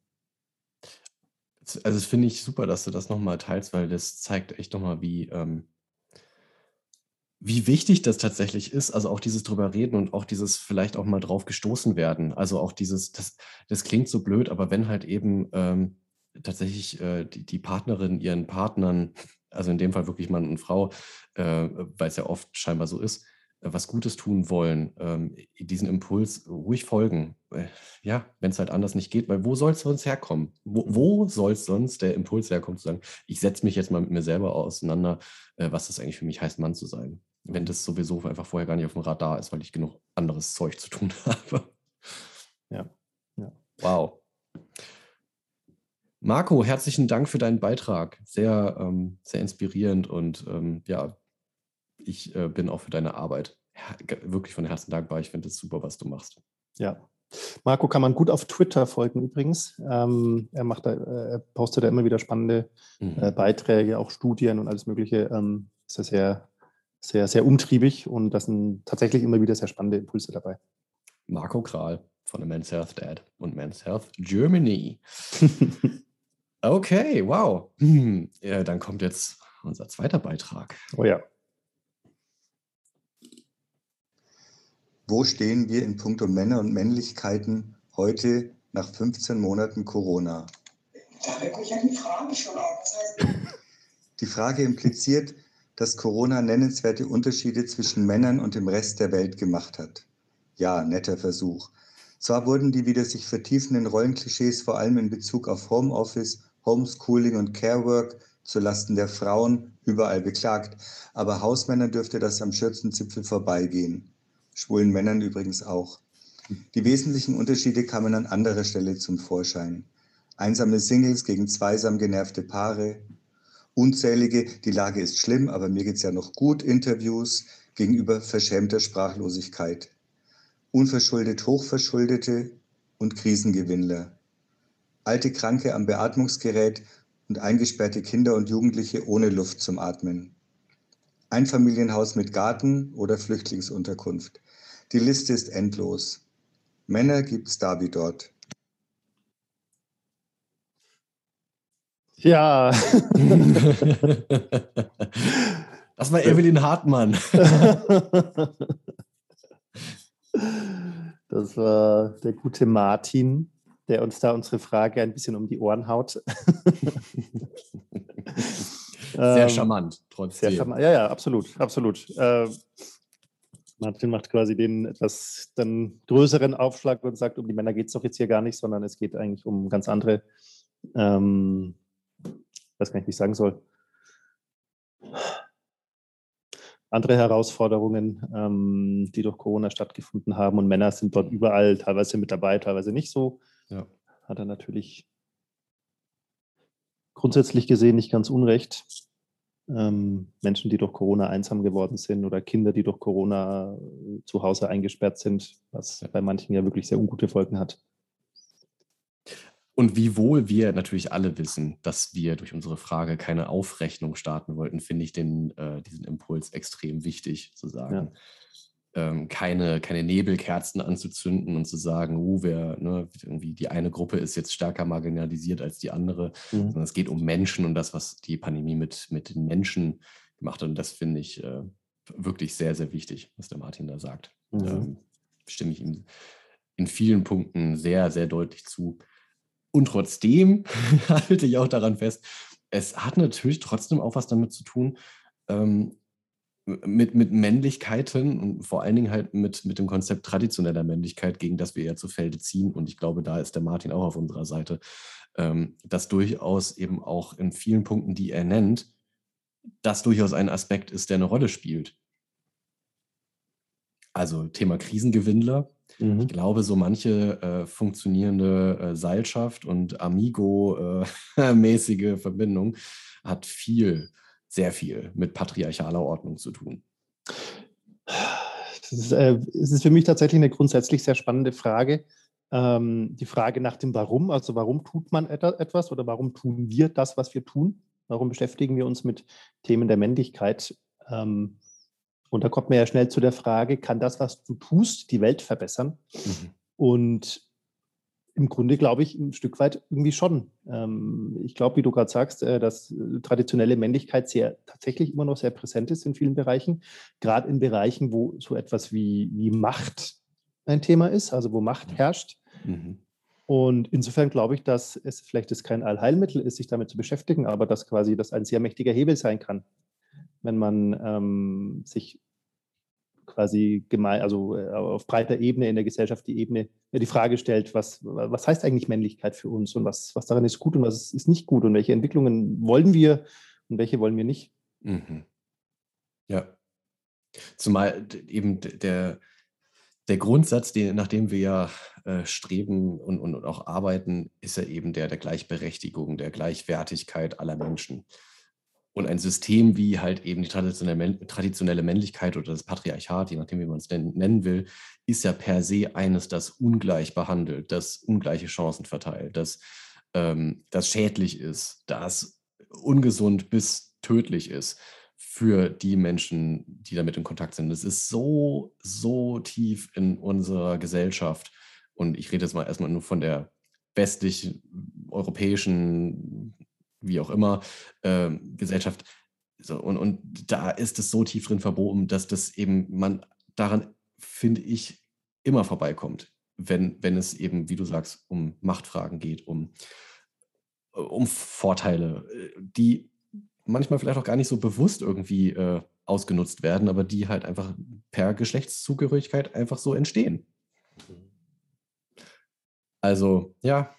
Also das finde ich super, dass du das nochmal teilst, weil das zeigt echt nochmal, wie, ähm, wie wichtig das tatsächlich ist, also auch dieses drüber reden und auch dieses vielleicht auch mal drauf gestoßen werden. Also auch dieses, das, das klingt so blöd, aber wenn halt eben ähm, tatsächlich äh, die, die Partnerin ihren Partnern, also in dem Fall wirklich Mann und Frau, äh, weil es ja oft scheinbar so ist, äh, was Gutes tun wollen, ähm, diesen Impuls ruhig folgen. Äh, ja, wenn es halt anders nicht geht, weil wo soll es sonst herkommen? Wo, wo soll es sonst der Impuls herkommen, zu sagen, ich setze mich jetzt mal mit mir selber auseinander, äh, was das eigentlich für mich heißt, Mann zu sein? Wenn das sowieso einfach vorher gar nicht auf dem Radar ist, weil ich genug anderes Zeug zu tun habe.
Ja. ja.
Wow. Marco, herzlichen Dank für deinen Beitrag. Sehr, ähm, sehr inspirierend und ähm, ja, ich äh, bin auch für deine Arbeit wirklich von Herzen dankbar. Ich finde es super, was du machst.
Ja. Marco kann man gut auf Twitter folgen übrigens. Ähm, er macht da, äh, er postet da immer wieder spannende mhm. äh, Beiträge, auch Studien und alles Mögliche. Ähm, ist er sehr, sehr, sehr umtriebig und da sind tatsächlich immer wieder sehr spannende Impulse dabei.
Marco Kral von der Men's Health Dad und Men's Health Germany. okay, wow. Hm, ja, dann kommt jetzt unser zweiter Beitrag.
Oh ja.
Wo stehen wir in puncto Männer und Männlichkeiten heute nach 15 Monaten Corona? Da hört mich ja die Frage schon auf. Das heißt die Frage impliziert, dass Corona nennenswerte Unterschiede zwischen Männern und dem Rest der Welt gemacht hat. Ja, netter Versuch. Zwar wurden die wieder sich vertiefenden Rollenklischees vor allem in Bezug auf Homeoffice, Homeschooling und Carework zulasten der Frauen überall beklagt, aber Hausmännern dürfte das am Schürzenzipfel vorbeigehen. Schwulen Männern übrigens auch. Die wesentlichen Unterschiede kamen an anderer Stelle zum Vorschein. Einsame Singles gegen zweisam genervte Paare, unzählige, die Lage ist schlimm, aber mir geht es ja noch gut, Interviews gegenüber verschämter Sprachlosigkeit. Unverschuldet Hochverschuldete und Krisengewinnler. Alte Kranke am Beatmungsgerät und eingesperrte Kinder und Jugendliche ohne Luft zum Atmen. Einfamilienhaus mit Garten oder Flüchtlingsunterkunft. Die Liste ist endlos. Männer gibt's da wie dort.
Ja.
das war Evelyn Hartmann.
Das war der gute Martin, der uns da unsere Frage ein bisschen um die Ohren haut.
Sehr ähm, charmant,
trotzdem. Sehr charmant. Ja, ja, absolut, absolut. Äh, Martin macht quasi den etwas dann größeren Aufschlag und sagt, um die Männer geht es doch jetzt hier gar nicht, sondern es geht eigentlich um ganz andere, ähm, weiß gar nicht, wie ich sagen soll, andere Herausforderungen, ähm, die durch Corona stattgefunden haben. Und Männer sind dort überall teilweise mit dabei, teilweise nicht so. Ja. Hat er natürlich grundsätzlich gesehen nicht ganz unrecht. Ähm, Menschen, die durch Corona einsam geworden sind oder Kinder, die durch Corona äh, zu Hause eingesperrt sind, was bei manchen ja wirklich sehr ungute Folgen hat.
Und wiewohl wir natürlich alle wissen, dass wir durch unsere Frage keine Aufrechnung starten wollten, finde ich den, äh, diesen Impuls extrem wichtig zu sagen. Ja. Ähm, keine, keine Nebelkerzen anzuzünden und zu sagen, uh, wer, ne, irgendwie die eine Gruppe ist jetzt stärker marginalisiert als die andere, mhm. sondern es geht um Menschen und das, was die Pandemie mit, mit den Menschen gemacht hat. Und das finde ich äh, wirklich sehr, sehr wichtig, was der Martin da sagt. Mhm. Ähm, stimme ich ihm in vielen Punkten sehr, sehr deutlich zu. Und trotzdem halte ich auch daran fest, es hat natürlich trotzdem auch was damit zu tun, ähm, mit, mit Männlichkeiten und vor allen Dingen halt mit, mit dem Konzept traditioneller Männlichkeit, gegen das wir ja zu Felde ziehen. Und ich glaube, da ist der Martin auch auf unserer Seite, ähm, dass durchaus eben auch in vielen Punkten, die er nennt, das durchaus ein Aspekt ist, der eine Rolle spielt. Also Thema Krisengewinnler, Mhm. Ich glaube, so manche äh, funktionierende äh, Seilschaft und Amigo-mäßige äh, Verbindung hat viel, sehr viel mit patriarchaler Ordnung zu tun.
Es ist, äh, ist für mich tatsächlich eine grundsätzlich sehr spannende Frage. Ähm, die Frage nach dem Warum, also warum tut man etwas oder warum tun wir das, was wir tun? Warum beschäftigen wir uns mit Themen der Männlichkeit? Ähm, und da kommt man ja schnell zu der Frage, kann das, was du tust, die Welt verbessern? Mhm. Und im Grunde glaube ich ein Stück weit irgendwie schon. Ähm, ich glaube, wie du gerade sagst, äh, dass äh, traditionelle Männlichkeit sehr tatsächlich immer noch sehr präsent ist in vielen Bereichen, gerade in Bereichen, wo so etwas wie, wie Macht ein Thema ist, also wo Macht herrscht. Mhm. Und insofern glaube ich, dass es vielleicht ist kein Allheilmittel ist, sich damit zu beschäftigen, aber dass quasi das ein sehr mächtiger Hebel sein kann, wenn man ähm, sich quasi gemein, also äh, auf breiter Ebene in der Gesellschaft die Ebene, die Frage stellt, was, was heißt eigentlich Männlichkeit für uns und was, was daran ist gut und was ist nicht gut und welche Entwicklungen wollen wir und welche wollen wir nicht. Mhm.
Ja. Zumal eben der, der Grundsatz, den, nach dem wir ja äh, streben und, und, und auch arbeiten, ist ja eben der der Gleichberechtigung, der Gleichwertigkeit aller Menschen. Und ein System wie halt eben die traditionelle, Männlichkeit oder das Patriarchat, je nachdem, wie man es nennen will, ist ja per se eines, das ungleich behandelt, das ungleiche Chancen verteilt, das, ähm, das schädlich ist, das ungesund bis tödlich ist für die Menschen, die damit in Kontakt sind. Es ist so, so tief in unserer Gesellschaft. Und ich rede jetzt mal erstmal nur von der westlich europäischen wie auch immer, äh, Gesellschaft. So, und, und da ist es so tief drin verboten, dass das eben man daran, finde ich, immer vorbeikommt, wenn, wenn es eben, wie du sagst, um Machtfragen geht, um, um Vorteile, die manchmal vielleicht auch gar nicht so bewusst irgendwie äh, ausgenutzt werden, aber die halt einfach per Geschlechtszugehörigkeit einfach so entstehen. Also, ja.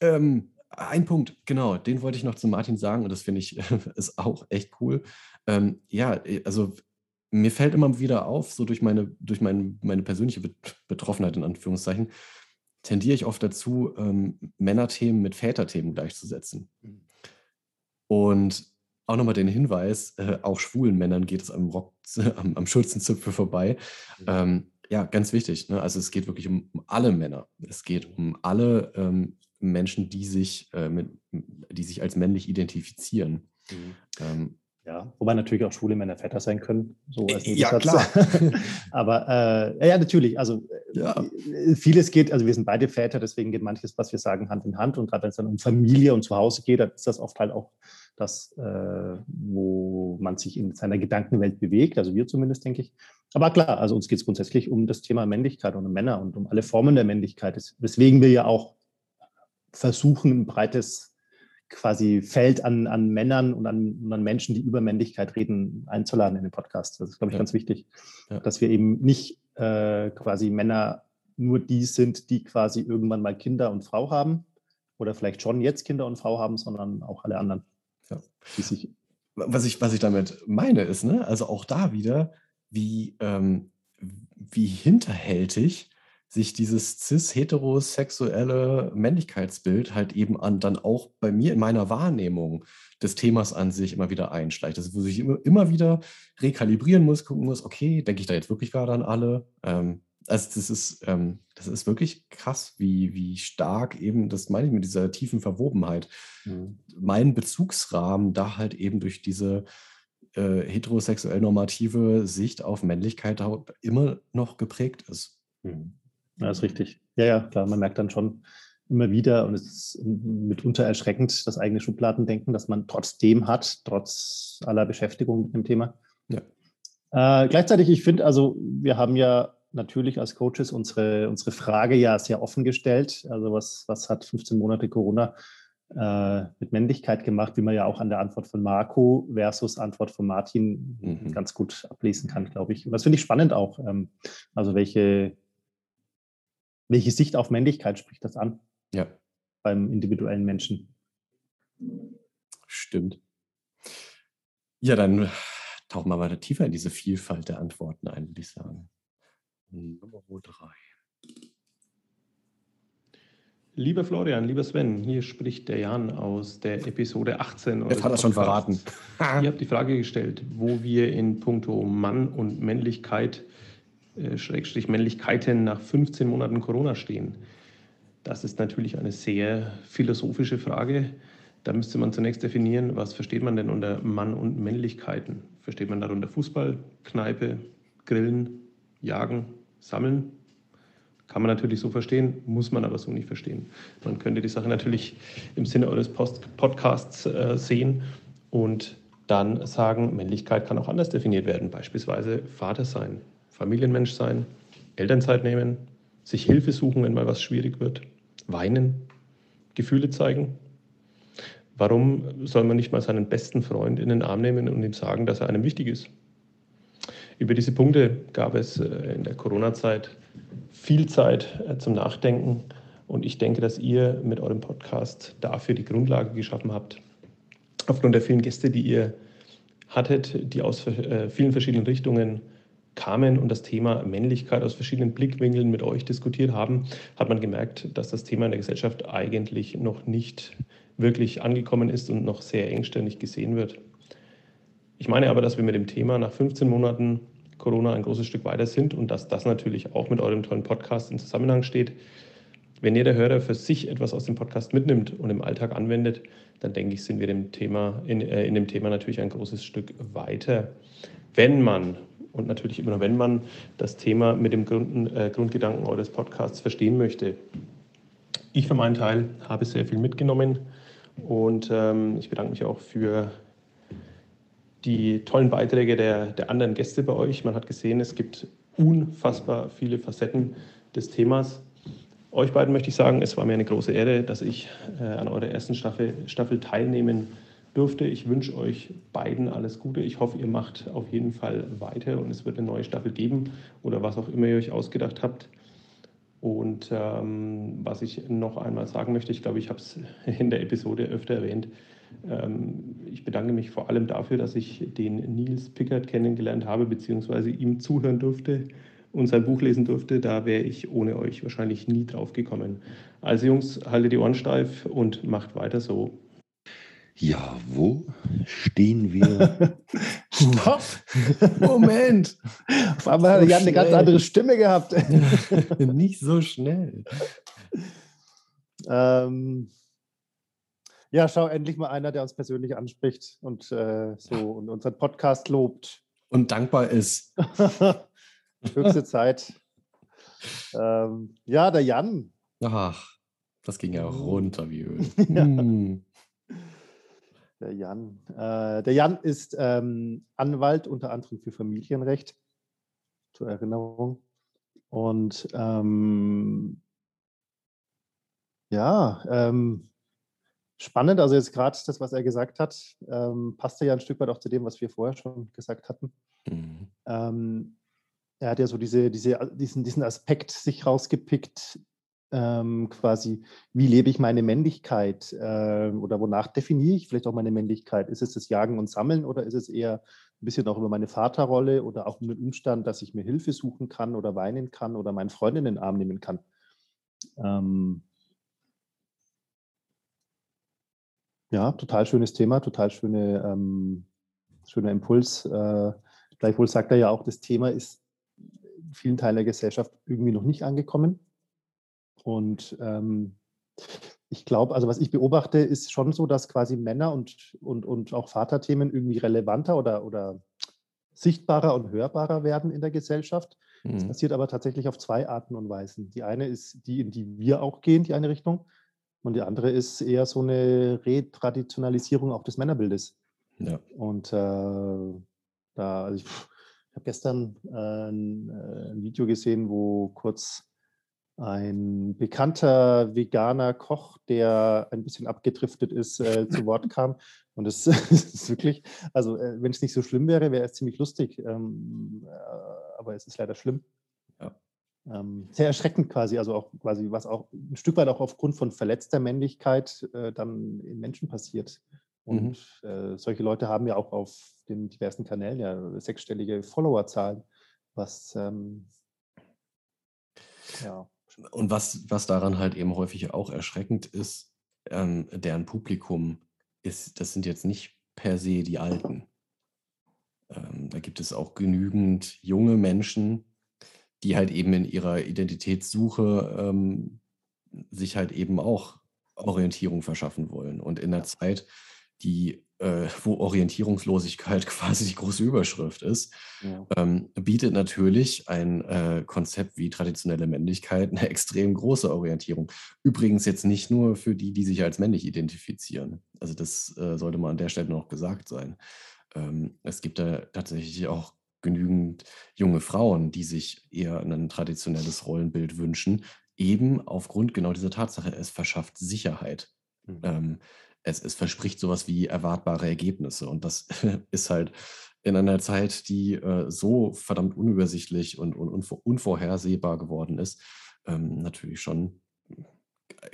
Ähm, ein Punkt, genau, den wollte ich noch zu Martin sagen und das finde ich ist auch echt cool. Ähm, ja, äh, also mir fällt immer wieder auf, so durch meine, durch mein, meine persönliche Betroffenheit in Anführungszeichen, tendiere ich oft dazu, ähm, Männerthemen mit Väterthemen gleichzusetzen. Und auch nochmal den Hinweis, äh, auch schwulen Männern geht es am, Rock, am, am Schulzenzipfel vorbei. Ähm, ja, ganz wichtig. Ne? Also es geht wirklich um, um, alle Männer. Es geht um alle ähm, Menschen, die sich, äh, mit, die sich als männlich identifizieren. Mhm.
Ähm, ja, wobei natürlich auch schwule Männer Väter sein können. So
ja, klar.
Aber äh, ja, natürlich. Also ja. Äh, vieles geht, also wir sind beide Väter, deswegen geht manches, was wir sagen, Hand in Hand. Und gerade wenn es dann um Familie und Zuhause geht, dann ist das oft halt auch das, äh, wo man sich in seiner Gedankenwelt bewegt. Also wir zumindest, denke ich. Aber klar, also uns geht es grundsätzlich um das Thema Männlichkeit und um Männer und um alle Formen der Männlichkeit. Weswegen wir ja auch versuchen, ein breites quasi Feld an, an Männern und an, und an, Menschen, die über Männlichkeit reden, einzuladen in den Podcast. Das ist, glaube ich, ja. ganz wichtig, ja. dass wir eben nicht äh, quasi Männer nur die sind, die quasi irgendwann mal Kinder und Frau haben oder vielleicht schon jetzt Kinder und Frau haben, sondern auch alle anderen.
Ja. Sich was, ich, was ich damit meine, ist, ne, also auch da wieder, wie, ähm, wie hinterhältig sich dieses cis-heterosexuelle Männlichkeitsbild halt eben an dann auch bei mir in meiner Wahrnehmung des Themas an sich immer wieder einschleicht. Also wo ich immer, immer wieder rekalibrieren muss, gucken muss, okay, denke ich da jetzt wirklich gerade an alle? Ähm, also das ist, ähm, das ist wirklich krass, wie, wie stark eben, das meine ich mit dieser tiefen Verwobenheit, mhm. mein Bezugsrahmen da halt eben durch diese äh, heterosexuell normative Sicht auf Männlichkeit immer noch geprägt ist.
Mhm. Ja, ist richtig. Ja, ja, klar, man merkt dann schon immer wieder und es ist mitunter erschreckend, das eigene Schubladendenken, das man trotzdem hat, trotz aller Beschäftigung mit dem Thema. Ja. Äh, gleichzeitig, ich finde, also wir haben ja natürlich als Coaches unsere, unsere Frage ja sehr offen gestellt. Also was, was hat 15 Monate Corona äh, mit Männlichkeit gemacht, wie man ja auch an der Antwort von Marco versus Antwort von Martin mhm. ganz gut ablesen kann, glaube ich. Und das finde ich spannend auch. Ähm, also welche, welche Sicht auf Männlichkeit spricht das an?
Ja.
Beim individuellen Menschen.
Stimmt. Ja, dann tauchen wir weiter tiefer in diese Vielfalt der Antworten ein, würde ich sagen. Nummer
drei. Lieber Florian, lieber Sven, hier spricht der Jan aus der Episode 18.
Jetzt hat er schon verraten.
Ihr habt die Frage gestellt, wo wir in puncto Mann und Männlichkeit äh, Schrägstrich Männlichkeiten nach 15 Monaten Corona stehen? Das ist natürlich eine sehr philosophische Frage. Da müsste man zunächst definieren, was versteht man denn unter Mann und Männlichkeiten? Versteht man darunter Fußball, Kneipe, Grillen, Jagen, Sammeln? Kann man natürlich so verstehen, muss man aber so nicht verstehen. Man könnte die Sache natürlich im Sinne eures Post Podcasts äh, sehen und dann sagen, Männlichkeit kann auch anders definiert werden, beispielsweise Vater sein, Familienmensch sein, Elternzeit nehmen, sich Hilfe suchen, wenn mal was schwierig wird, weinen, Gefühle zeigen. Warum soll man nicht mal seinen besten Freund in den Arm nehmen und ihm sagen, dass er einem wichtig ist? Über diese Punkte gab es äh, in der Corona-Zeit viel Zeit äh, zum Nachdenken und ich denke, dass ihr mit eurem Podcast dafür die Grundlage geschaffen habt. Aufgrund der vielen Gäste, die ihr hattet, die aus äh, vielen verschiedenen Richtungen kamen und das Thema Männlichkeit aus verschiedenen Blickwinkeln mit euch diskutiert haben, hat man gemerkt, dass das Thema in der Gesellschaft eigentlich noch nicht wirklich angekommen ist und noch sehr engständig gesehen wird. Ich meine aber, dass wir mit dem Thema nach 15 Monaten Corona ein großes Stück weiter sind und dass das natürlich auch mit eurem tollen Podcast in Zusammenhang steht. Wenn jeder Hörer für sich etwas aus dem Podcast mitnimmt und im Alltag anwendet, dann denke ich, sind wir dem Thema, in, äh, in dem Thema natürlich ein großes Stück weiter. Wenn man und natürlich immer wenn man das Thema mit dem Grund, äh, Grundgedanken eures Podcasts verstehen möchte. Ich für meinen Teil habe sehr viel mitgenommen und ähm, ich bedanke mich auch für die tollen Beiträge der, der anderen Gäste bei euch. Man hat gesehen, es gibt unfassbar viele Facetten des Themas. Euch beiden möchte ich sagen, es war mir eine große Ehre, dass ich äh, an eurer ersten Staffel, Staffel teilnehmen durfte. Ich wünsche euch beiden alles Gute. Ich hoffe, ihr macht auf jeden Fall weiter und es wird eine neue Staffel geben oder was auch immer ihr euch ausgedacht habt. Und ähm, was ich noch einmal sagen möchte, ich glaube, ich habe es in der Episode öfter erwähnt. Ähm, ich bedanke mich vor allem dafür, dass ich den Nils Pickard kennengelernt habe, beziehungsweise ihm zuhören durfte und sein Buch lesen durfte. Da wäre ich ohne euch wahrscheinlich nie drauf gekommen. Also Jungs, haltet die Ohren steif und macht weiter so.
Ja, wo stehen wir? Stopp! Moment!
Auf einmal hat so Jan eine ganz andere Stimme gehabt.
Nicht so schnell.
Ähm, ja, schau, endlich mal einer, der uns persönlich anspricht und äh, so und unseren Podcast lobt.
Und dankbar ist.
Höchste Zeit. Ähm, ja, der Jan.
Ach, das ging ja runter wie Öl. ja. Hm.
Der Jan. Äh, der Jan ist ähm, Anwalt unter anderem für Familienrecht, zur Erinnerung. Und ähm, ja, ähm, spannend. Also jetzt gerade das, was er gesagt hat, ähm, passte ja ein Stück weit auch zu dem, was wir vorher schon gesagt hatten. Mhm. Ähm, er hat ja so diese, diese, diesen, diesen Aspekt sich rausgepickt, ähm, quasi, wie lebe ich meine Männlichkeit äh, oder wonach definiere ich vielleicht auch meine Männlichkeit? Ist es das Jagen und Sammeln oder ist es eher ein bisschen auch über meine Vaterrolle oder auch um den Umstand, dass ich mir Hilfe suchen kann oder weinen kann oder meinen Freund in den Arm nehmen kann? Ähm, ja, total schönes Thema, total schöne, ähm, schöner Impuls. Äh, gleichwohl sagt er ja auch, das Thema ist in vielen Teilen der Gesellschaft irgendwie noch nicht angekommen. Und ähm, ich glaube, also was ich beobachte, ist schon so, dass quasi Männer und, und, und auch Vaterthemen irgendwie relevanter oder, oder sichtbarer und hörbarer werden in der Gesellschaft. Mhm. Das passiert aber tatsächlich auf zwei Arten und Weisen. Die eine ist die, in die wir auch gehen, die eine Richtung. Und die andere ist eher so eine Retraditionalisierung auch des Männerbildes. Ja. Und äh, da, also ich, ich habe gestern äh, ein, äh, ein, Video gesehen, wo kurz ein bekannter veganer Koch, der ein bisschen abgedriftet ist, äh, zu Wort kam. Und es ist wirklich, also äh, wenn es nicht so schlimm wäre, wäre es ziemlich lustig. Ähm, äh, aber es ist leider schlimm. Ja. Ähm, sehr erschreckend quasi, also auch quasi, was auch ein Stück weit auch aufgrund von verletzter Männlichkeit äh, dann in Menschen passiert. Und mhm. äh, solche Leute haben ja auch auf den diversen Kanälen ja sechsstellige Followerzahlen, was ähm,
ja. Und was, was daran halt eben häufig auch erschreckend ist, ähm, deren Publikum ist, das sind jetzt nicht per se die Alten. Ähm, da gibt es auch genügend junge Menschen, die halt eben in ihrer Identitätssuche ähm, sich halt eben auch Orientierung verschaffen wollen. Und in der Zeit, die, äh, wo Orientierungslosigkeit quasi die große Überschrift ist, ja. ähm, bietet natürlich ein äh, Konzept wie traditionelle Männlichkeit eine extrem große Orientierung. Übrigens jetzt nicht nur für die, die sich als männlich identifizieren. Also das äh, sollte mal an der Stelle noch gesagt sein. Ähm, es gibt da tatsächlich auch genügend junge Frauen, die sich eher ein traditionelles Rollenbild wünschen, eben aufgrund genau dieser Tatsache, es verschafft Sicherheit. Mhm. Ähm, es, es verspricht sowas wie erwartbare Ergebnisse. Und das ist halt in einer Zeit, die äh, so verdammt unübersichtlich und, und unvorhersehbar geworden ist, ähm, natürlich schon,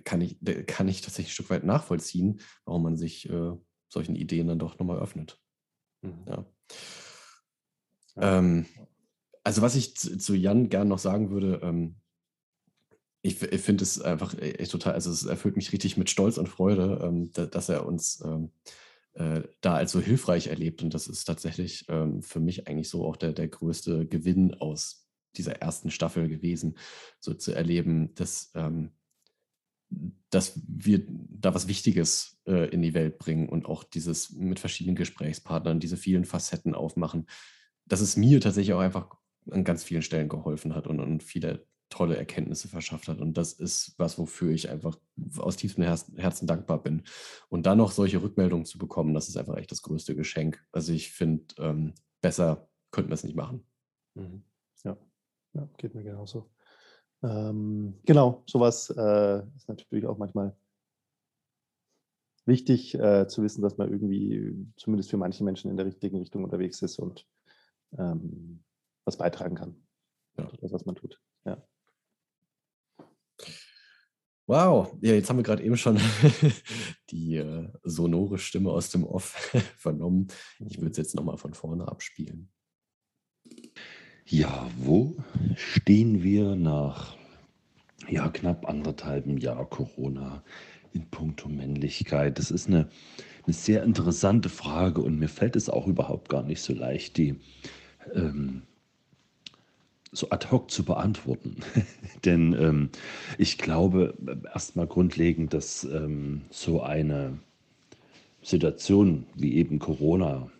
kann ich, kann ich tatsächlich ein Stück weit nachvollziehen, warum man sich äh, solchen Ideen dann doch nochmal öffnet. Mhm. Ja. Ähm, also was ich zu, zu Jan gern noch sagen würde, ähm, ich, ich finde es einfach e, echt total, also es erfüllt mich richtig mit Stolz und Freude, ähm, da, dass er uns ähm, äh, da als so hilfreich erlebt. Und das ist tatsächlich ähm, für mich eigentlich so auch der, der größte Gewinn aus dieser ersten Staffel gewesen, so zu erleben, dass, ähm, dass wir da was Wichtiges äh, in die Welt bringen und auch dieses mit verschiedenen Gesprächspartnern, diese vielen Facetten aufmachen, dass es mir tatsächlich auch einfach an ganz vielen Stellen geholfen hat und, und viele tolle Erkenntnisse verschafft hat. Und das ist was, wofür ich einfach aus tiefstem Herzen dankbar bin. Und dann noch solche Rückmeldungen zu bekommen, das ist einfach echt das größte Geschenk. Also ich finde, ähm, besser könnten wir es nicht machen.
Mhm. Ja. ja, geht mir genauso. Ähm, genau, sowas äh, ist natürlich auch manchmal wichtig äh, zu wissen, dass man irgendwie zumindest für manche Menschen in der richtigen Richtung unterwegs ist und ähm, was beitragen kann. Ja. Das, was man tut. Ja.
Wow, ja, jetzt haben wir gerade eben schon die äh, sonore Stimme aus dem Off vernommen. Ich würde es jetzt nochmal von vorne abspielen.
Ja, wo stehen wir nach ja, knapp anderthalbem Jahr Corona in puncto Männlichkeit? Das ist eine, eine sehr interessante Frage und mir fällt es auch überhaupt gar nicht so leicht, die ähm, so ad hoc zu beantworten. Denn ähm, ich glaube erstmal grundlegend, dass ähm, so eine Situation wie eben Corona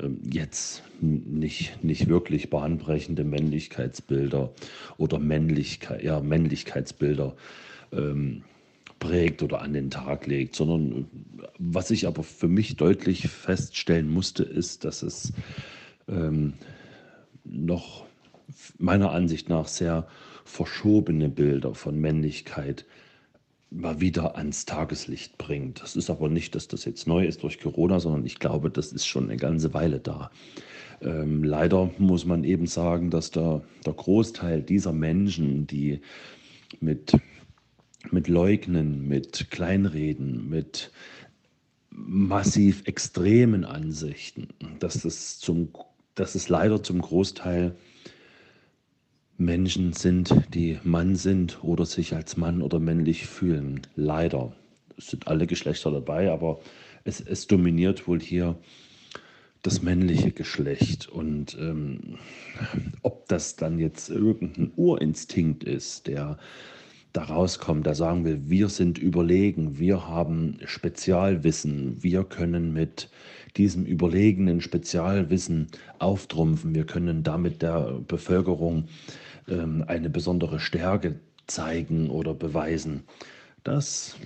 ähm, jetzt nicht, nicht wirklich bahnbrechende Männlichkeitsbilder oder Männlichkeit, ja, Männlichkeitsbilder ähm, prägt oder an den Tag legt, sondern was ich aber für mich deutlich feststellen musste, ist, dass es ähm, noch meiner Ansicht nach sehr verschobene Bilder von Männlichkeit mal wieder ans Tageslicht bringt. Das ist aber nicht, dass das jetzt neu ist durch Corona, sondern ich glaube, das ist schon eine ganze Weile da. Ähm, leider muss man eben sagen, dass der, der Großteil dieser Menschen, die mit, mit Leugnen, mit Kleinreden, mit massiv extremen Ansichten, dass es, zum, dass es leider zum Großteil Menschen sind, die Mann sind oder sich als Mann oder männlich fühlen. Leider. Es sind alle Geschlechter dabei, aber es, es dominiert wohl hier das männliche Geschlecht. Und ähm, ob das dann jetzt irgendein Urinstinkt ist, der da rauskommt, der sagen will, wir sind überlegen, wir haben Spezialwissen, wir können mit diesem überlegenen Spezialwissen auftrumpfen, wir können damit der Bevölkerung ähm, eine besondere Stärke zeigen oder beweisen. Das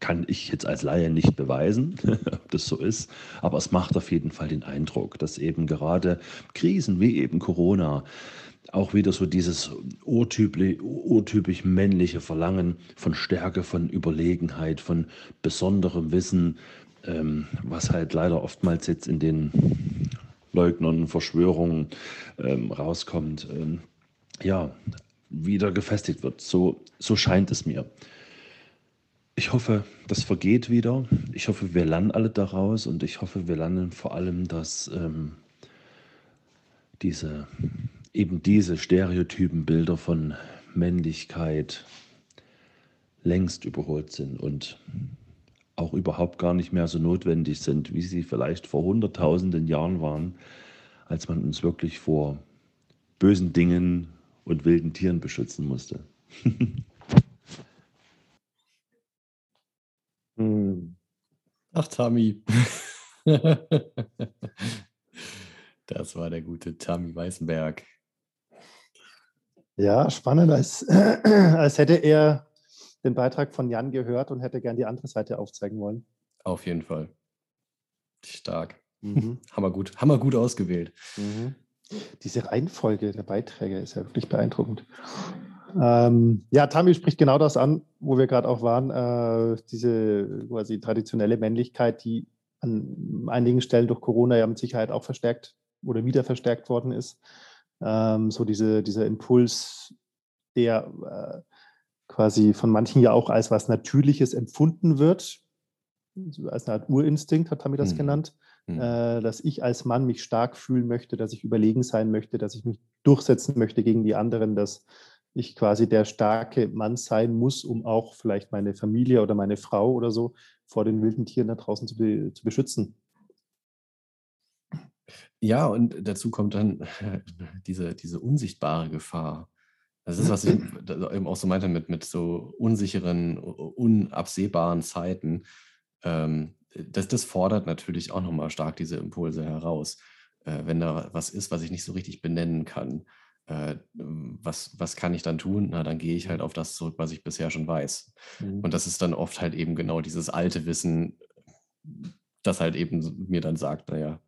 kann ich jetzt als Laie nicht beweisen, ob das so ist, aber es macht auf jeden Fall den Eindruck, dass eben gerade Krisen wie eben Corona auch wieder so dieses urtypisch, urtypisch männliche Verlangen von Stärke, von Überlegenheit, von besonderem Wissen, ähm, was halt leider oftmals jetzt in den Leugnern, Verschwörungen ähm, rauskommt, ähm, ja, wieder gefestigt wird. So, so scheint es mir. Ich hoffe, das vergeht wieder. Ich hoffe, wir lernen alle daraus und ich hoffe, wir lernen vor allem, dass ähm, diese, eben diese stereotypen Bilder von Männlichkeit längst überholt sind und auch überhaupt gar nicht mehr so notwendig sind, wie sie vielleicht vor hunderttausenden Jahren waren, als man uns wirklich vor bösen Dingen und wilden Tieren beschützen musste.
hm. Ach, Tami. das war der gute Tami Weißenberg.
Ja, spannend, als, als hätte er den Beitrag von Jan gehört und hätte gern die andere Seite aufzeigen wollen.
Auf jeden Fall. Stark. Mhm. Hammer gut. Hammer gut ausgewählt.
Mhm. Diese Reihenfolge der Beiträge ist ja wirklich beeindruckend. Ähm, ja, Tami spricht genau das an, wo wir gerade auch waren. Äh, diese quasi traditionelle Männlichkeit, die an einigen Stellen durch Corona ja mit Sicherheit auch verstärkt oder wieder verstärkt worden ist. Ähm, so diese, dieser Impuls, der äh, quasi von manchen ja auch als was Natürliches empfunden wird, als eine Art Urinstinkt, hat Tammy das mhm. genannt, mhm. Äh, dass ich als Mann mich stark fühlen möchte, dass ich überlegen sein möchte, dass ich mich durchsetzen möchte gegen die anderen, dass ich quasi der starke Mann sein muss, um auch vielleicht meine Familie oder meine Frau oder so vor den wilden Tieren da draußen zu, be zu beschützen.
Ja, und dazu kommt dann diese, diese unsichtbare Gefahr. Das ist, was ich eben auch so meinte mit, mit so unsicheren, unabsehbaren Zeiten. Ähm, das, das fordert natürlich auch nochmal stark diese Impulse heraus. Äh, wenn da was ist, was ich nicht so richtig benennen kann, äh, was, was kann ich dann tun? Na, dann gehe ich halt auf das zurück, was ich bisher schon weiß. Mhm. Und das ist dann oft halt eben genau dieses alte Wissen, das halt eben mir dann sagt, naja,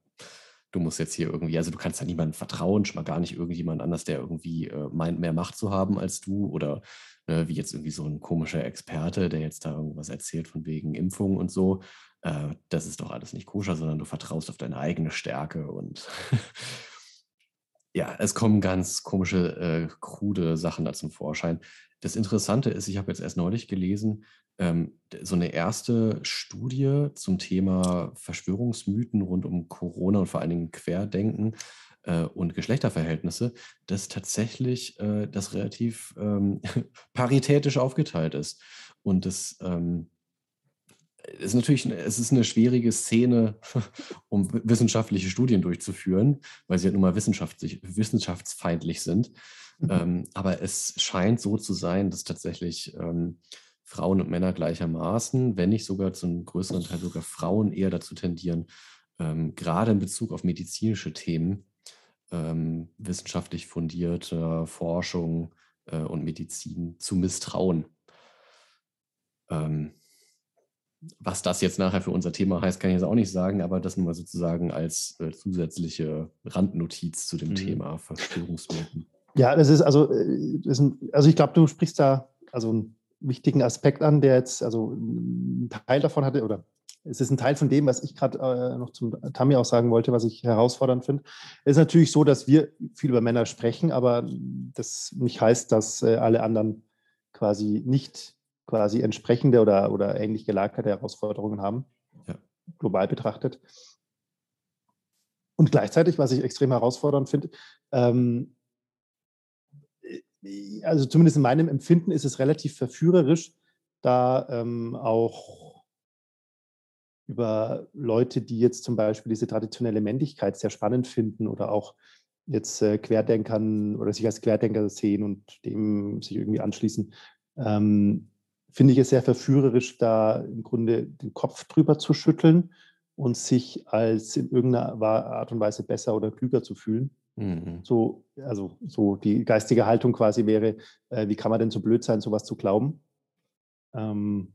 du musst jetzt hier irgendwie, also du kannst da niemandem vertrauen, schon mal gar nicht irgendjemand anders, der irgendwie äh, meint, mehr Macht zu haben als du oder ne, wie jetzt irgendwie so ein komischer Experte, der jetzt da irgendwas erzählt von wegen Impfung und so. Äh, das ist doch alles nicht koscher, sondern du vertraust auf deine eigene Stärke und ja, es kommen ganz komische, äh, krude Sachen da zum Vorschein. Das Interessante ist, ich habe jetzt erst neulich gelesen, ähm, so eine erste Studie zum Thema Verschwörungsmythen rund um Corona und vor allen Dingen Querdenken äh, und Geschlechterverhältnisse, dass tatsächlich äh, das relativ ähm, paritätisch aufgeteilt ist. Und das ähm, ist natürlich, es ist eine schwierige Szene, um wissenschaftliche Studien durchzuführen, weil sie ja nun mal wissenschaftlich, wissenschaftsfeindlich sind. Mhm. Ähm, aber es scheint so zu sein, dass tatsächlich ähm, Frauen und Männer gleichermaßen, wenn nicht sogar zum größeren Teil sogar Frauen eher dazu tendieren, ähm, gerade in Bezug auf medizinische Themen, ähm, wissenschaftlich fundierte Forschung äh, und Medizin zu misstrauen. Ähm, was das jetzt nachher für unser Thema heißt, kann ich jetzt auch nicht sagen, aber das nur mal sozusagen als äh, zusätzliche Randnotiz zu dem mhm. Thema Verschwörungsmythen.
Ja, das ist also, äh, das ist ein, also ich glaube, du sprichst da also wichtigen Aspekt an, der jetzt, also ein Teil davon hatte, oder es ist ein Teil von dem, was ich gerade äh, noch zum Tami auch sagen wollte, was ich herausfordernd finde. Es ist natürlich so, dass wir viel über Männer sprechen, aber das nicht heißt, dass äh, alle anderen quasi nicht quasi entsprechende oder, oder ähnlich gelagerte Herausforderungen haben, ja. global betrachtet. Und gleichzeitig, was ich extrem herausfordernd finde, ähm, äh, also zumindest in meinem Empfinden ist es relativ verführerisch, da ähm, auch über Leute, die jetzt zum Beispiel diese traditionelle Männlichkeit sehr spannend finden oder auch jetzt äh, Querdenkern oder sich als Querdenker sehen und dem sich irgendwie anschließen, ähm, finde ich es sehr verführerisch, da im Grunde den Kopf drüber zu schütteln und sich als in irgendeiner Art und Weise besser oder klüger zu fühlen. Mhm. So, also so die geistige Haltung quasi wäre, äh, wie kann man denn so blöd sein, sowas zu glauben? Ähm,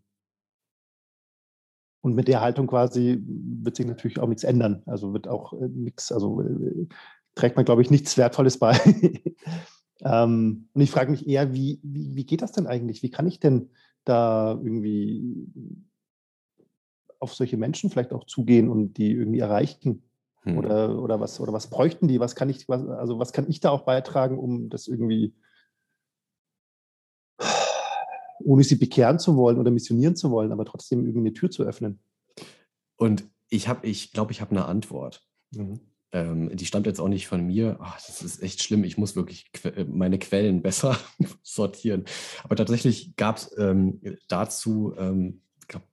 und mit der Haltung quasi wird sich natürlich auch nichts ändern. Also wird auch äh, nichts, also äh, trägt man, glaube ich, nichts Wertvolles bei. ähm, und ich frage mich eher, wie, wie, wie geht das denn eigentlich? Wie kann ich denn da irgendwie auf solche Menschen vielleicht auch zugehen und die irgendwie erreichen? Hm. Oder, oder, was, oder was bräuchten die? Was kann ich, was, also was kann ich da auch beitragen, um das irgendwie ohne sie bekehren zu wollen oder missionieren zu wollen, aber trotzdem irgendwie eine Tür zu öffnen.
Und ich habe, ich glaube, ich habe eine Antwort. Mhm. Ähm, die stammt jetzt auch nicht von mir. Oh, das ist echt schlimm. Ich muss wirklich que äh, meine Quellen besser sortieren. Aber tatsächlich gab es ähm, dazu, ähm, glaub,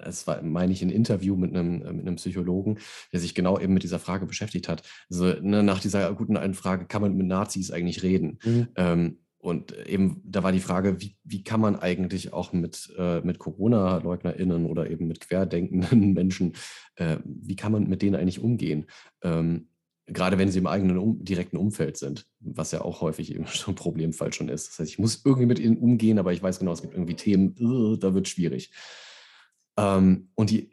es war, meine ich, ein Interview mit einem, äh, mit einem Psychologen, der sich genau eben mit dieser Frage beschäftigt hat. Also ne, nach dieser guten einen Frage, kann man mit Nazis eigentlich reden? Mhm. Ähm, und eben, da war die Frage, wie, wie kann man eigentlich auch mit, äh, mit Corona-LeugnerInnen oder eben mit querdenkenden Menschen, äh, wie kann man mit denen eigentlich umgehen? Ähm, gerade wenn sie im eigenen um, direkten Umfeld sind, was ja auch häufig eben schon ein Problemfall schon ist. Das heißt, ich muss irgendwie mit ihnen umgehen, aber ich weiß genau, es gibt irgendwie Themen, uh, da wird schwierig. Ähm, und die,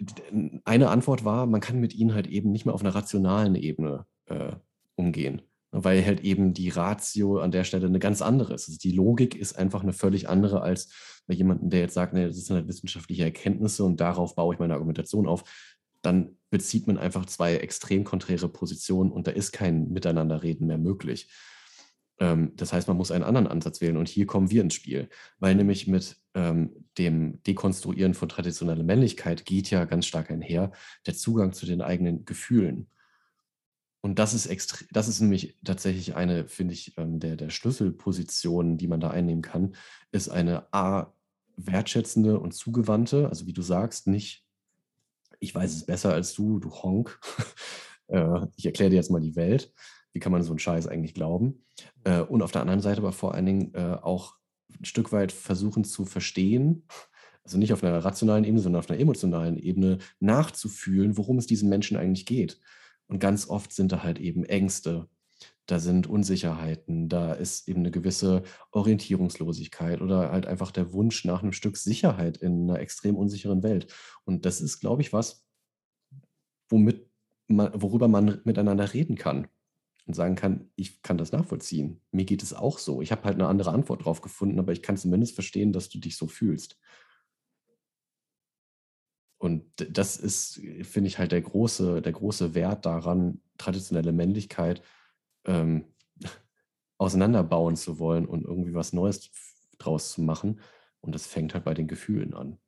eine Antwort war, man kann mit ihnen halt eben nicht mehr auf einer rationalen Ebene äh, umgehen weil halt eben die Ratio an der Stelle eine ganz andere ist. Also die Logik ist einfach eine völlig andere als bei jemandem, der jetzt sagt, nee, das sind halt wissenschaftliche Erkenntnisse und darauf baue ich meine Argumentation auf. Dann bezieht man einfach zwei extrem konträre Positionen und da ist kein Miteinanderreden mehr möglich. Ähm, das heißt, man muss einen anderen Ansatz wählen und hier kommen wir ins Spiel, weil nämlich mit ähm, dem Dekonstruieren von traditioneller Männlichkeit geht ja ganz stark einher der Zugang zu den eigenen Gefühlen. Und das ist extrem, das ist nämlich tatsächlich eine, finde ich, ähm, der, der Schlüsselpositionen, die man da einnehmen kann, ist eine A, wertschätzende und zugewandte, also wie du sagst, nicht, ich weiß es besser als du, du Honk. Äh, ich erkläre dir jetzt mal die Welt. Wie kann man so einen Scheiß eigentlich glauben? Äh, und auf der anderen Seite aber vor allen Dingen äh, auch ein Stück weit versuchen zu verstehen, also nicht auf einer rationalen Ebene, sondern auf einer emotionalen Ebene nachzufühlen, worum es diesen Menschen eigentlich geht. Und ganz oft sind da halt eben Ängste, da sind Unsicherheiten, da ist eben eine gewisse Orientierungslosigkeit oder halt einfach der Wunsch nach einem Stück Sicherheit in einer extrem unsicheren Welt. Und das ist, glaube ich, was, womit man, worüber man miteinander reden kann und sagen kann, ich kann das nachvollziehen. Mir geht es auch so. Ich habe halt eine andere Antwort drauf gefunden, aber ich kann zumindest verstehen, dass du dich so fühlst. Und das ist, finde ich, halt der große, der große Wert daran, traditionelle Männlichkeit ähm, auseinanderbauen zu wollen und irgendwie was Neues draus zu machen. Und das fängt halt bei den Gefühlen an.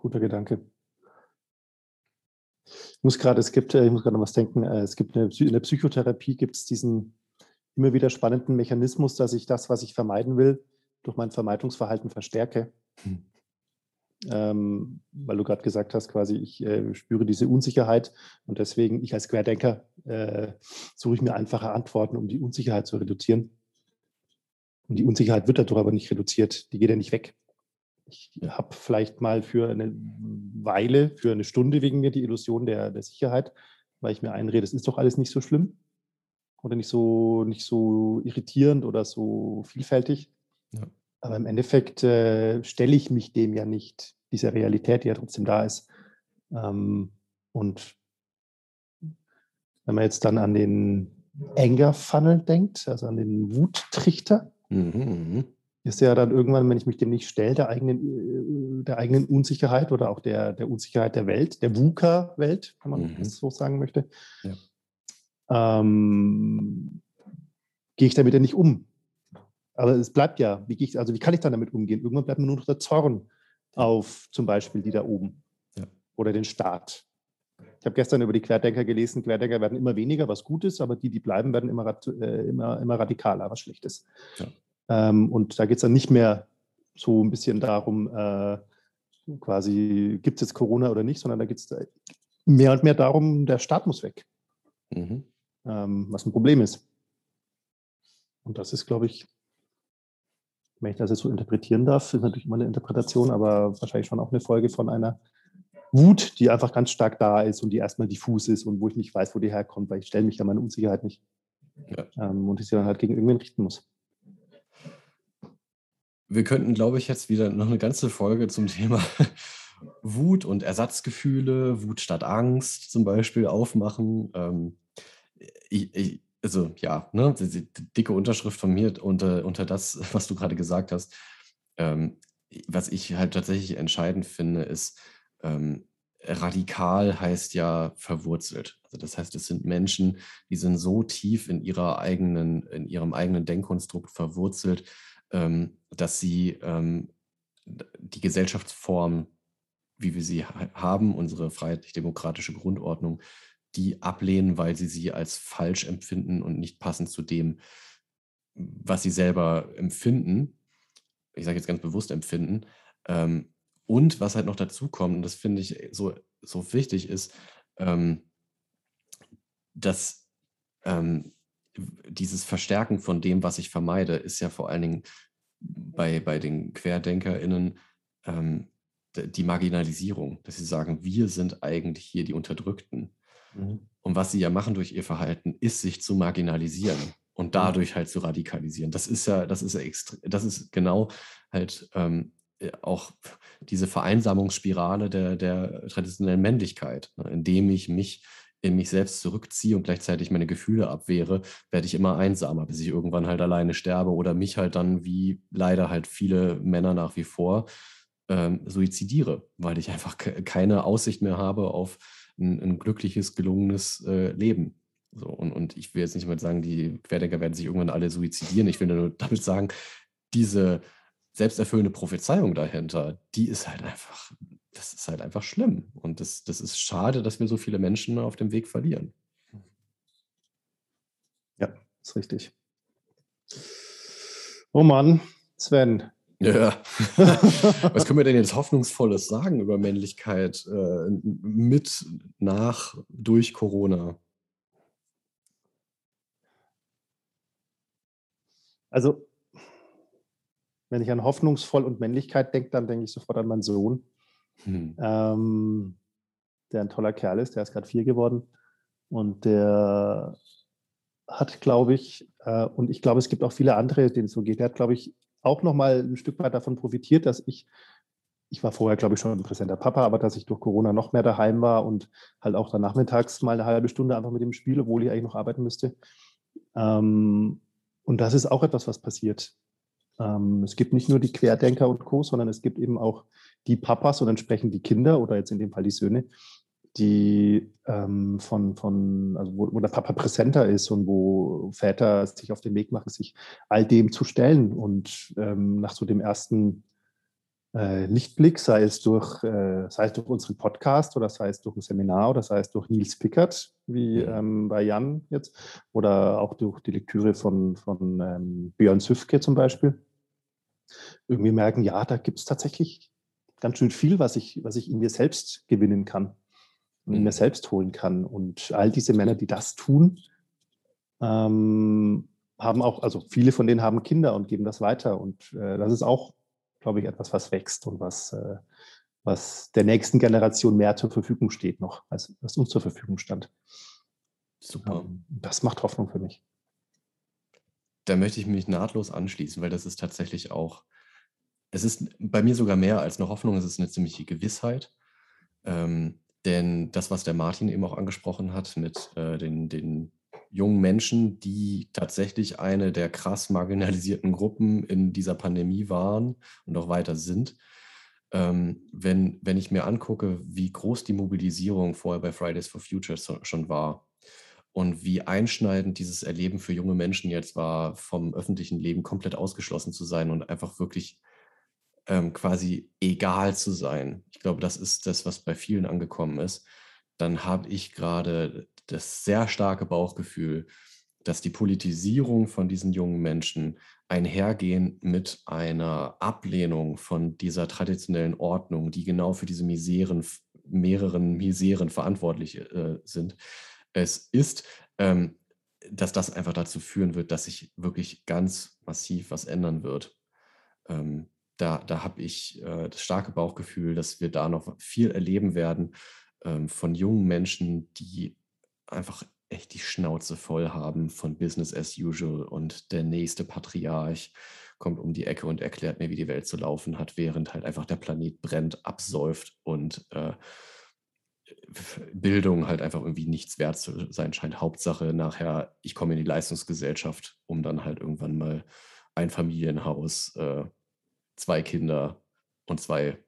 Guter Gedanke. Ich muss gerade, es gibt, äh, ich muss gerade noch was denken, äh, es gibt eine, in der Psychotherapie gibt es diesen immer wieder spannenden Mechanismus, dass ich das, was ich vermeiden will, durch mein Vermeidungsverhalten verstärke. Hm. Ähm, weil du gerade gesagt hast, quasi, ich äh, spüre diese Unsicherheit und deswegen, ich als Querdenker, äh, suche ich mir einfache Antworten, um die Unsicherheit zu reduzieren. Und die Unsicherheit wird dadurch aber nicht reduziert, die geht ja nicht weg. Ich habe vielleicht mal für eine Weile, für eine Stunde wegen mir die Illusion der, der Sicherheit, weil ich mir einrede, es ist doch alles nicht so schlimm oder nicht so, nicht so irritierend oder so vielfältig. Ja. Aber im Endeffekt äh, stelle ich mich dem ja nicht, dieser Realität, die ja trotzdem da ist. Ähm, und wenn man jetzt dann an den, Anger Funnel denkt, also an den Wuttrichter. Mhm, mhm, ist ja dann irgendwann, wenn ich mich dem nicht stelle, der eigenen, äh, der eigenen Unsicherheit oder auch der, der Unsicherheit der Welt, der VUCA-Welt, wenn man mhm. das so sagen möchte, ja. ähm, gehe ich damit ja nicht um. Aber es bleibt ja, wie, ich, also wie kann ich dann damit umgehen? Irgendwann bleibt mir nur noch der Zorn auf zum Beispiel die da oben ja. oder den Staat. Ich habe gestern über die Querdenker gelesen, Querdenker werden immer weniger, was gut ist, aber die, die bleiben, werden immer, äh, immer, immer radikaler, was schlecht ist. Ja. Ähm, und da geht es dann nicht mehr so ein bisschen darum, äh, quasi, gibt es jetzt Corona oder nicht, sondern da geht es mehr und mehr darum, der Staat muss weg. Mhm. Ähm, was ein Problem ist. Und das ist, glaube ich, wenn ich das jetzt so interpretieren darf, ist natürlich immer eine Interpretation, aber wahrscheinlich schon auch eine Folge von einer Wut, die einfach ganz stark da ist und die erstmal diffus ist und wo ich nicht weiß, wo die herkommt, weil ich stelle mich da meine Unsicherheit nicht. Ja. Ähm, und ich sie dann halt gegen irgendwen richten muss.
Wir könnten, glaube ich, jetzt wieder noch eine ganze Folge zum Thema Wut und Ersatzgefühle, Wut statt Angst zum Beispiel aufmachen. Ähm, ich, ich, also ja, ne, die, dicke Unterschrift von mir unter, unter das, was du gerade gesagt hast. Ähm, was ich halt tatsächlich entscheidend finde, ist, ähm, radikal heißt ja verwurzelt. Also das heißt, es sind Menschen, die sind so tief in ihrer eigenen, in ihrem eigenen Denkkonstrukt verwurzelt, dass sie ähm, die Gesellschaftsform, wie wir sie haben, unsere freiheitlich-demokratische Grundordnung, die ablehnen, weil sie sie als falsch empfinden und nicht passend zu dem, was sie selber empfinden. Ich sage jetzt ganz bewusst empfinden. Ähm, und was halt noch dazu kommt, und das finde ich so, so wichtig, ist, ähm, dass ähm, dieses Verstärken von dem, was ich vermeide, ist ja vor allen Dingen bei, bei den QuerdenkerInnen ähm, die Marginalisierung, dass sie sagen, wir sind eigentlich hier die Unterdrückten. Mhm. Und was sie ja machen durch ihr Verhalten, ist, sich zu marginalisieren und mhm. dadurch halt zu radikalisieren. Das ist ja, das ist ja das ist genau halt ähm, äh, auch diese Vereinsamungsspirale der, der traditionellen Männlichkeit, ne? indem ich mich in mich selbst zurückziehe und gleichzeitig meine Gefühle abwehre, werde ich immer einsamer, bis ich irgendwann halt alleine sterbe oder mich halt dann, wie leider halt viele Männer nach wie vor, ähm, suizidiere, weil ich einfach keine Aussicht mehr habe auf ein, ein glückliches, gelungenes äh, Leben. So, und, und ich will jetzt nicht mal sagen, die Querdenker werden sich irgendwann alle suizidieren. Ich will nur damit sagen, diese selbsterfüllende Prophezeiung dahinter, die ist halt einfach, das ist halt einfach schlimm. Und das, das ist schade, dass wir so viele Menschen auf dem Weg verlieren.
Ja, ist richtig. Oh Mann, Sven.
Ja. Was können wir denn jetzt Hoffnungsvolles sagen über Männlichkeit äh, mit, nach, durch Corona?
Also wenn ich an hoffnungsvoll und Männlichkeit denke, dann denke ich sofort an meinen Sohn, hm. ähm, der ein toller Kerl ist. Der ist gerade vier geworden. Und der hat, glaube ich, äh, und ich glaube, es gibt auch viele andere, denen es so geht. Der hat, glaube ich, auch nochmal ein Stück weit davon profitiert, dass ich, ich war vorher, glaube ich, schon ein präsenter Papa, aber dass ich durch Corona noch mehr daheim war und halt auch dann nachmittags mal eine halbe Stunde einfach mit dem Spiel, obwohl ich eigentlich noch arbeiten müsste. Ähm, und das ist auch etwas, was passiert. Ähm, es gibt nicht nur die Querdenker und Co., sondern es gibt eben auch die Papas und entsprechend die Kinder oder jetzt in dem Fall die Söhne, die ähm, von, von also wo, wo, der Papa präsenter ist und wo Väter sich auf den Weg machen, sich all dem zu stellen und ähm, nach so dem ersten äh, Lichtblick, sei es durch, äh, sei es durch unseren Podcast oder sei es durch ein Seminar oder sei es durch Nils Pickert, wie mhm. ähm, bei Jan jetzt, oder auch durch die Lektüre von, von ähm, Björn Süfke zum Beispiel, irgendwie merken, ja, da gibt es tatsächlich ganz schön viel, was ich, was ich in mir selbst gewinnen kann und in mir mhm. selbst holen kann. Und all diese Männer, die das tun, ähm, haben auch, also viele von denen haben Kinder und geben das weiter. Und äh, das ist auch, glaube ich, etwas, was wächst und was, äh, was der nächsten Generation mehr zur Verfügung steht noch, als was uns zur Verfügung stand. Super. Ähm, das macht Hoffnung für mich
da möchte ich mich nahtlos anschließen, weil das ist tatsächlich auch, es ist bei mir sogar mehr als eine Hoffnung, es ist eine ziemliche Gewissheit. Ähm, denn das, was der Martin eben auch angesprochen hat mit äh, den, den jungen Menschen, die tatsächlich eine der krass marginalisierten Gruppen in dieser Pandemie waren und auch weiter sind. Ähm, wenn, wenn ich mir angucke, wie groß die Mobilisierung vorher bei Fridays for Future schon war und wie einschneidend dieses Erleben für junge Menschen jetzt war, vom öffentlichen Leben komplett ausgeschlossen zu sein und einfach wirklich ähm, quasi egal zu sein. Ich glaube, das ist das, was bei vielen angekommen ist. Dann habe ich gerade das sehr starke Bauchgefühl, dass die Politisierung von diesen jungen Menschen einhergehen mit einer Ablehnung von dieser traditionellen Ordnung, die genau für diese Miseren, mehreren Miseren verantwortlich äh, sind. Es ist, ähm, dass das einfach dazu führen wird, dass sich wirklich ganz massiv was ändern wird. Ähm, da da habe ich äh, das starke Bauchgefühl, dass wir da noch viel erleben werden ähm, von jungen Menschen, die einfach echt die Schnauze voll haben von Business as usual und der nächste Patriarch kommt um die Ecke und erklärt mir, wie die Welt zu laufen hat, während halt einfach der Planet brennt, absäuft und äh, Bildung halt einfach irgendwie nichts wert zu sein scheint. Hauptsache nachher, ich komme in die Leistungsgesellschaft, um dann halt irgendwann mal ein Familienhaus, äh, zwei Kinder und zwei,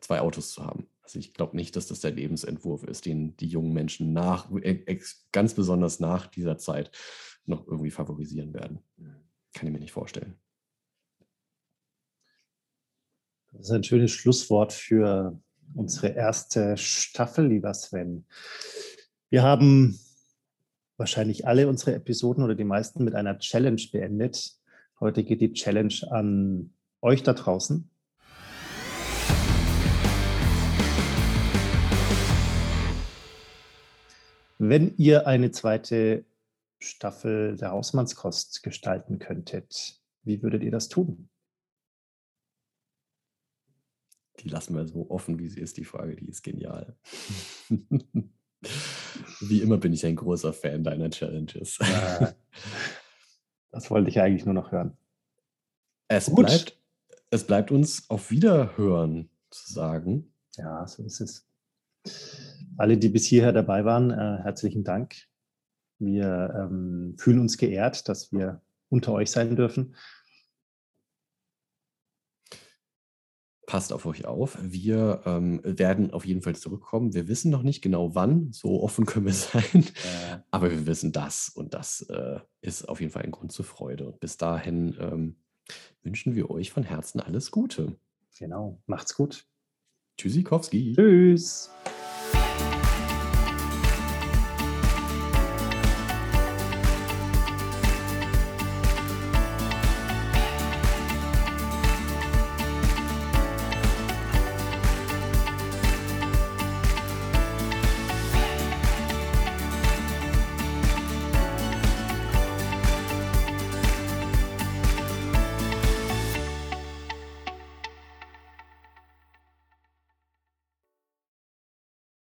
zwei Autos zu haben. Also ich glaube nicht, dass das der Lebensentwurf ist, den die jungen Menschen nach, äh, ganz besonders nach dieser Zeit noch irgendwie favorisieren werden. Kann ich mir nicht vorstellen.
Das ist ein schönes Schlusswort für unsere erste Staffel, lieber Sven. Wir haben wahrscheinlich alle unsere Episoden oder die meisten mit einer Challenge beendet. Heute geht die Challenge an euch da draußen. Wenn ihr eine zweite Staffel der Hausmannskost gestalten könntet, wie würdet ihr das tun?
Die lassen wir so offen, wie sie ist, die Frage, die ist genial. wie immer bin ich ein großer Fan deiner Challenges.
Das wollte ich eigentlich nur noch hören.
Es Gut. bleibt es bleibt uns auf Wiederhören zu sagen.
Ja, so ist es. Alle, die bis hierher dabei waren, äh, herzlichen Dank. Wir ähm, fühlen uns geehrt, dass wir unter euch sein dürfen.
Passt auf euch auf. Wir ähm, werden auf jeden Fall zurückkommen. Wir wissen noch nicht genau wann, so offen können wir sein. Äh. Aber wir wissen das und das äh, ist auf jeden Fall ein Grund zur Freude. Und bis dahin ähm, wünschen wir euch von Herzen alles Gute.
Genau. Macht's gut.
Tschüssikowski.
Tschüss.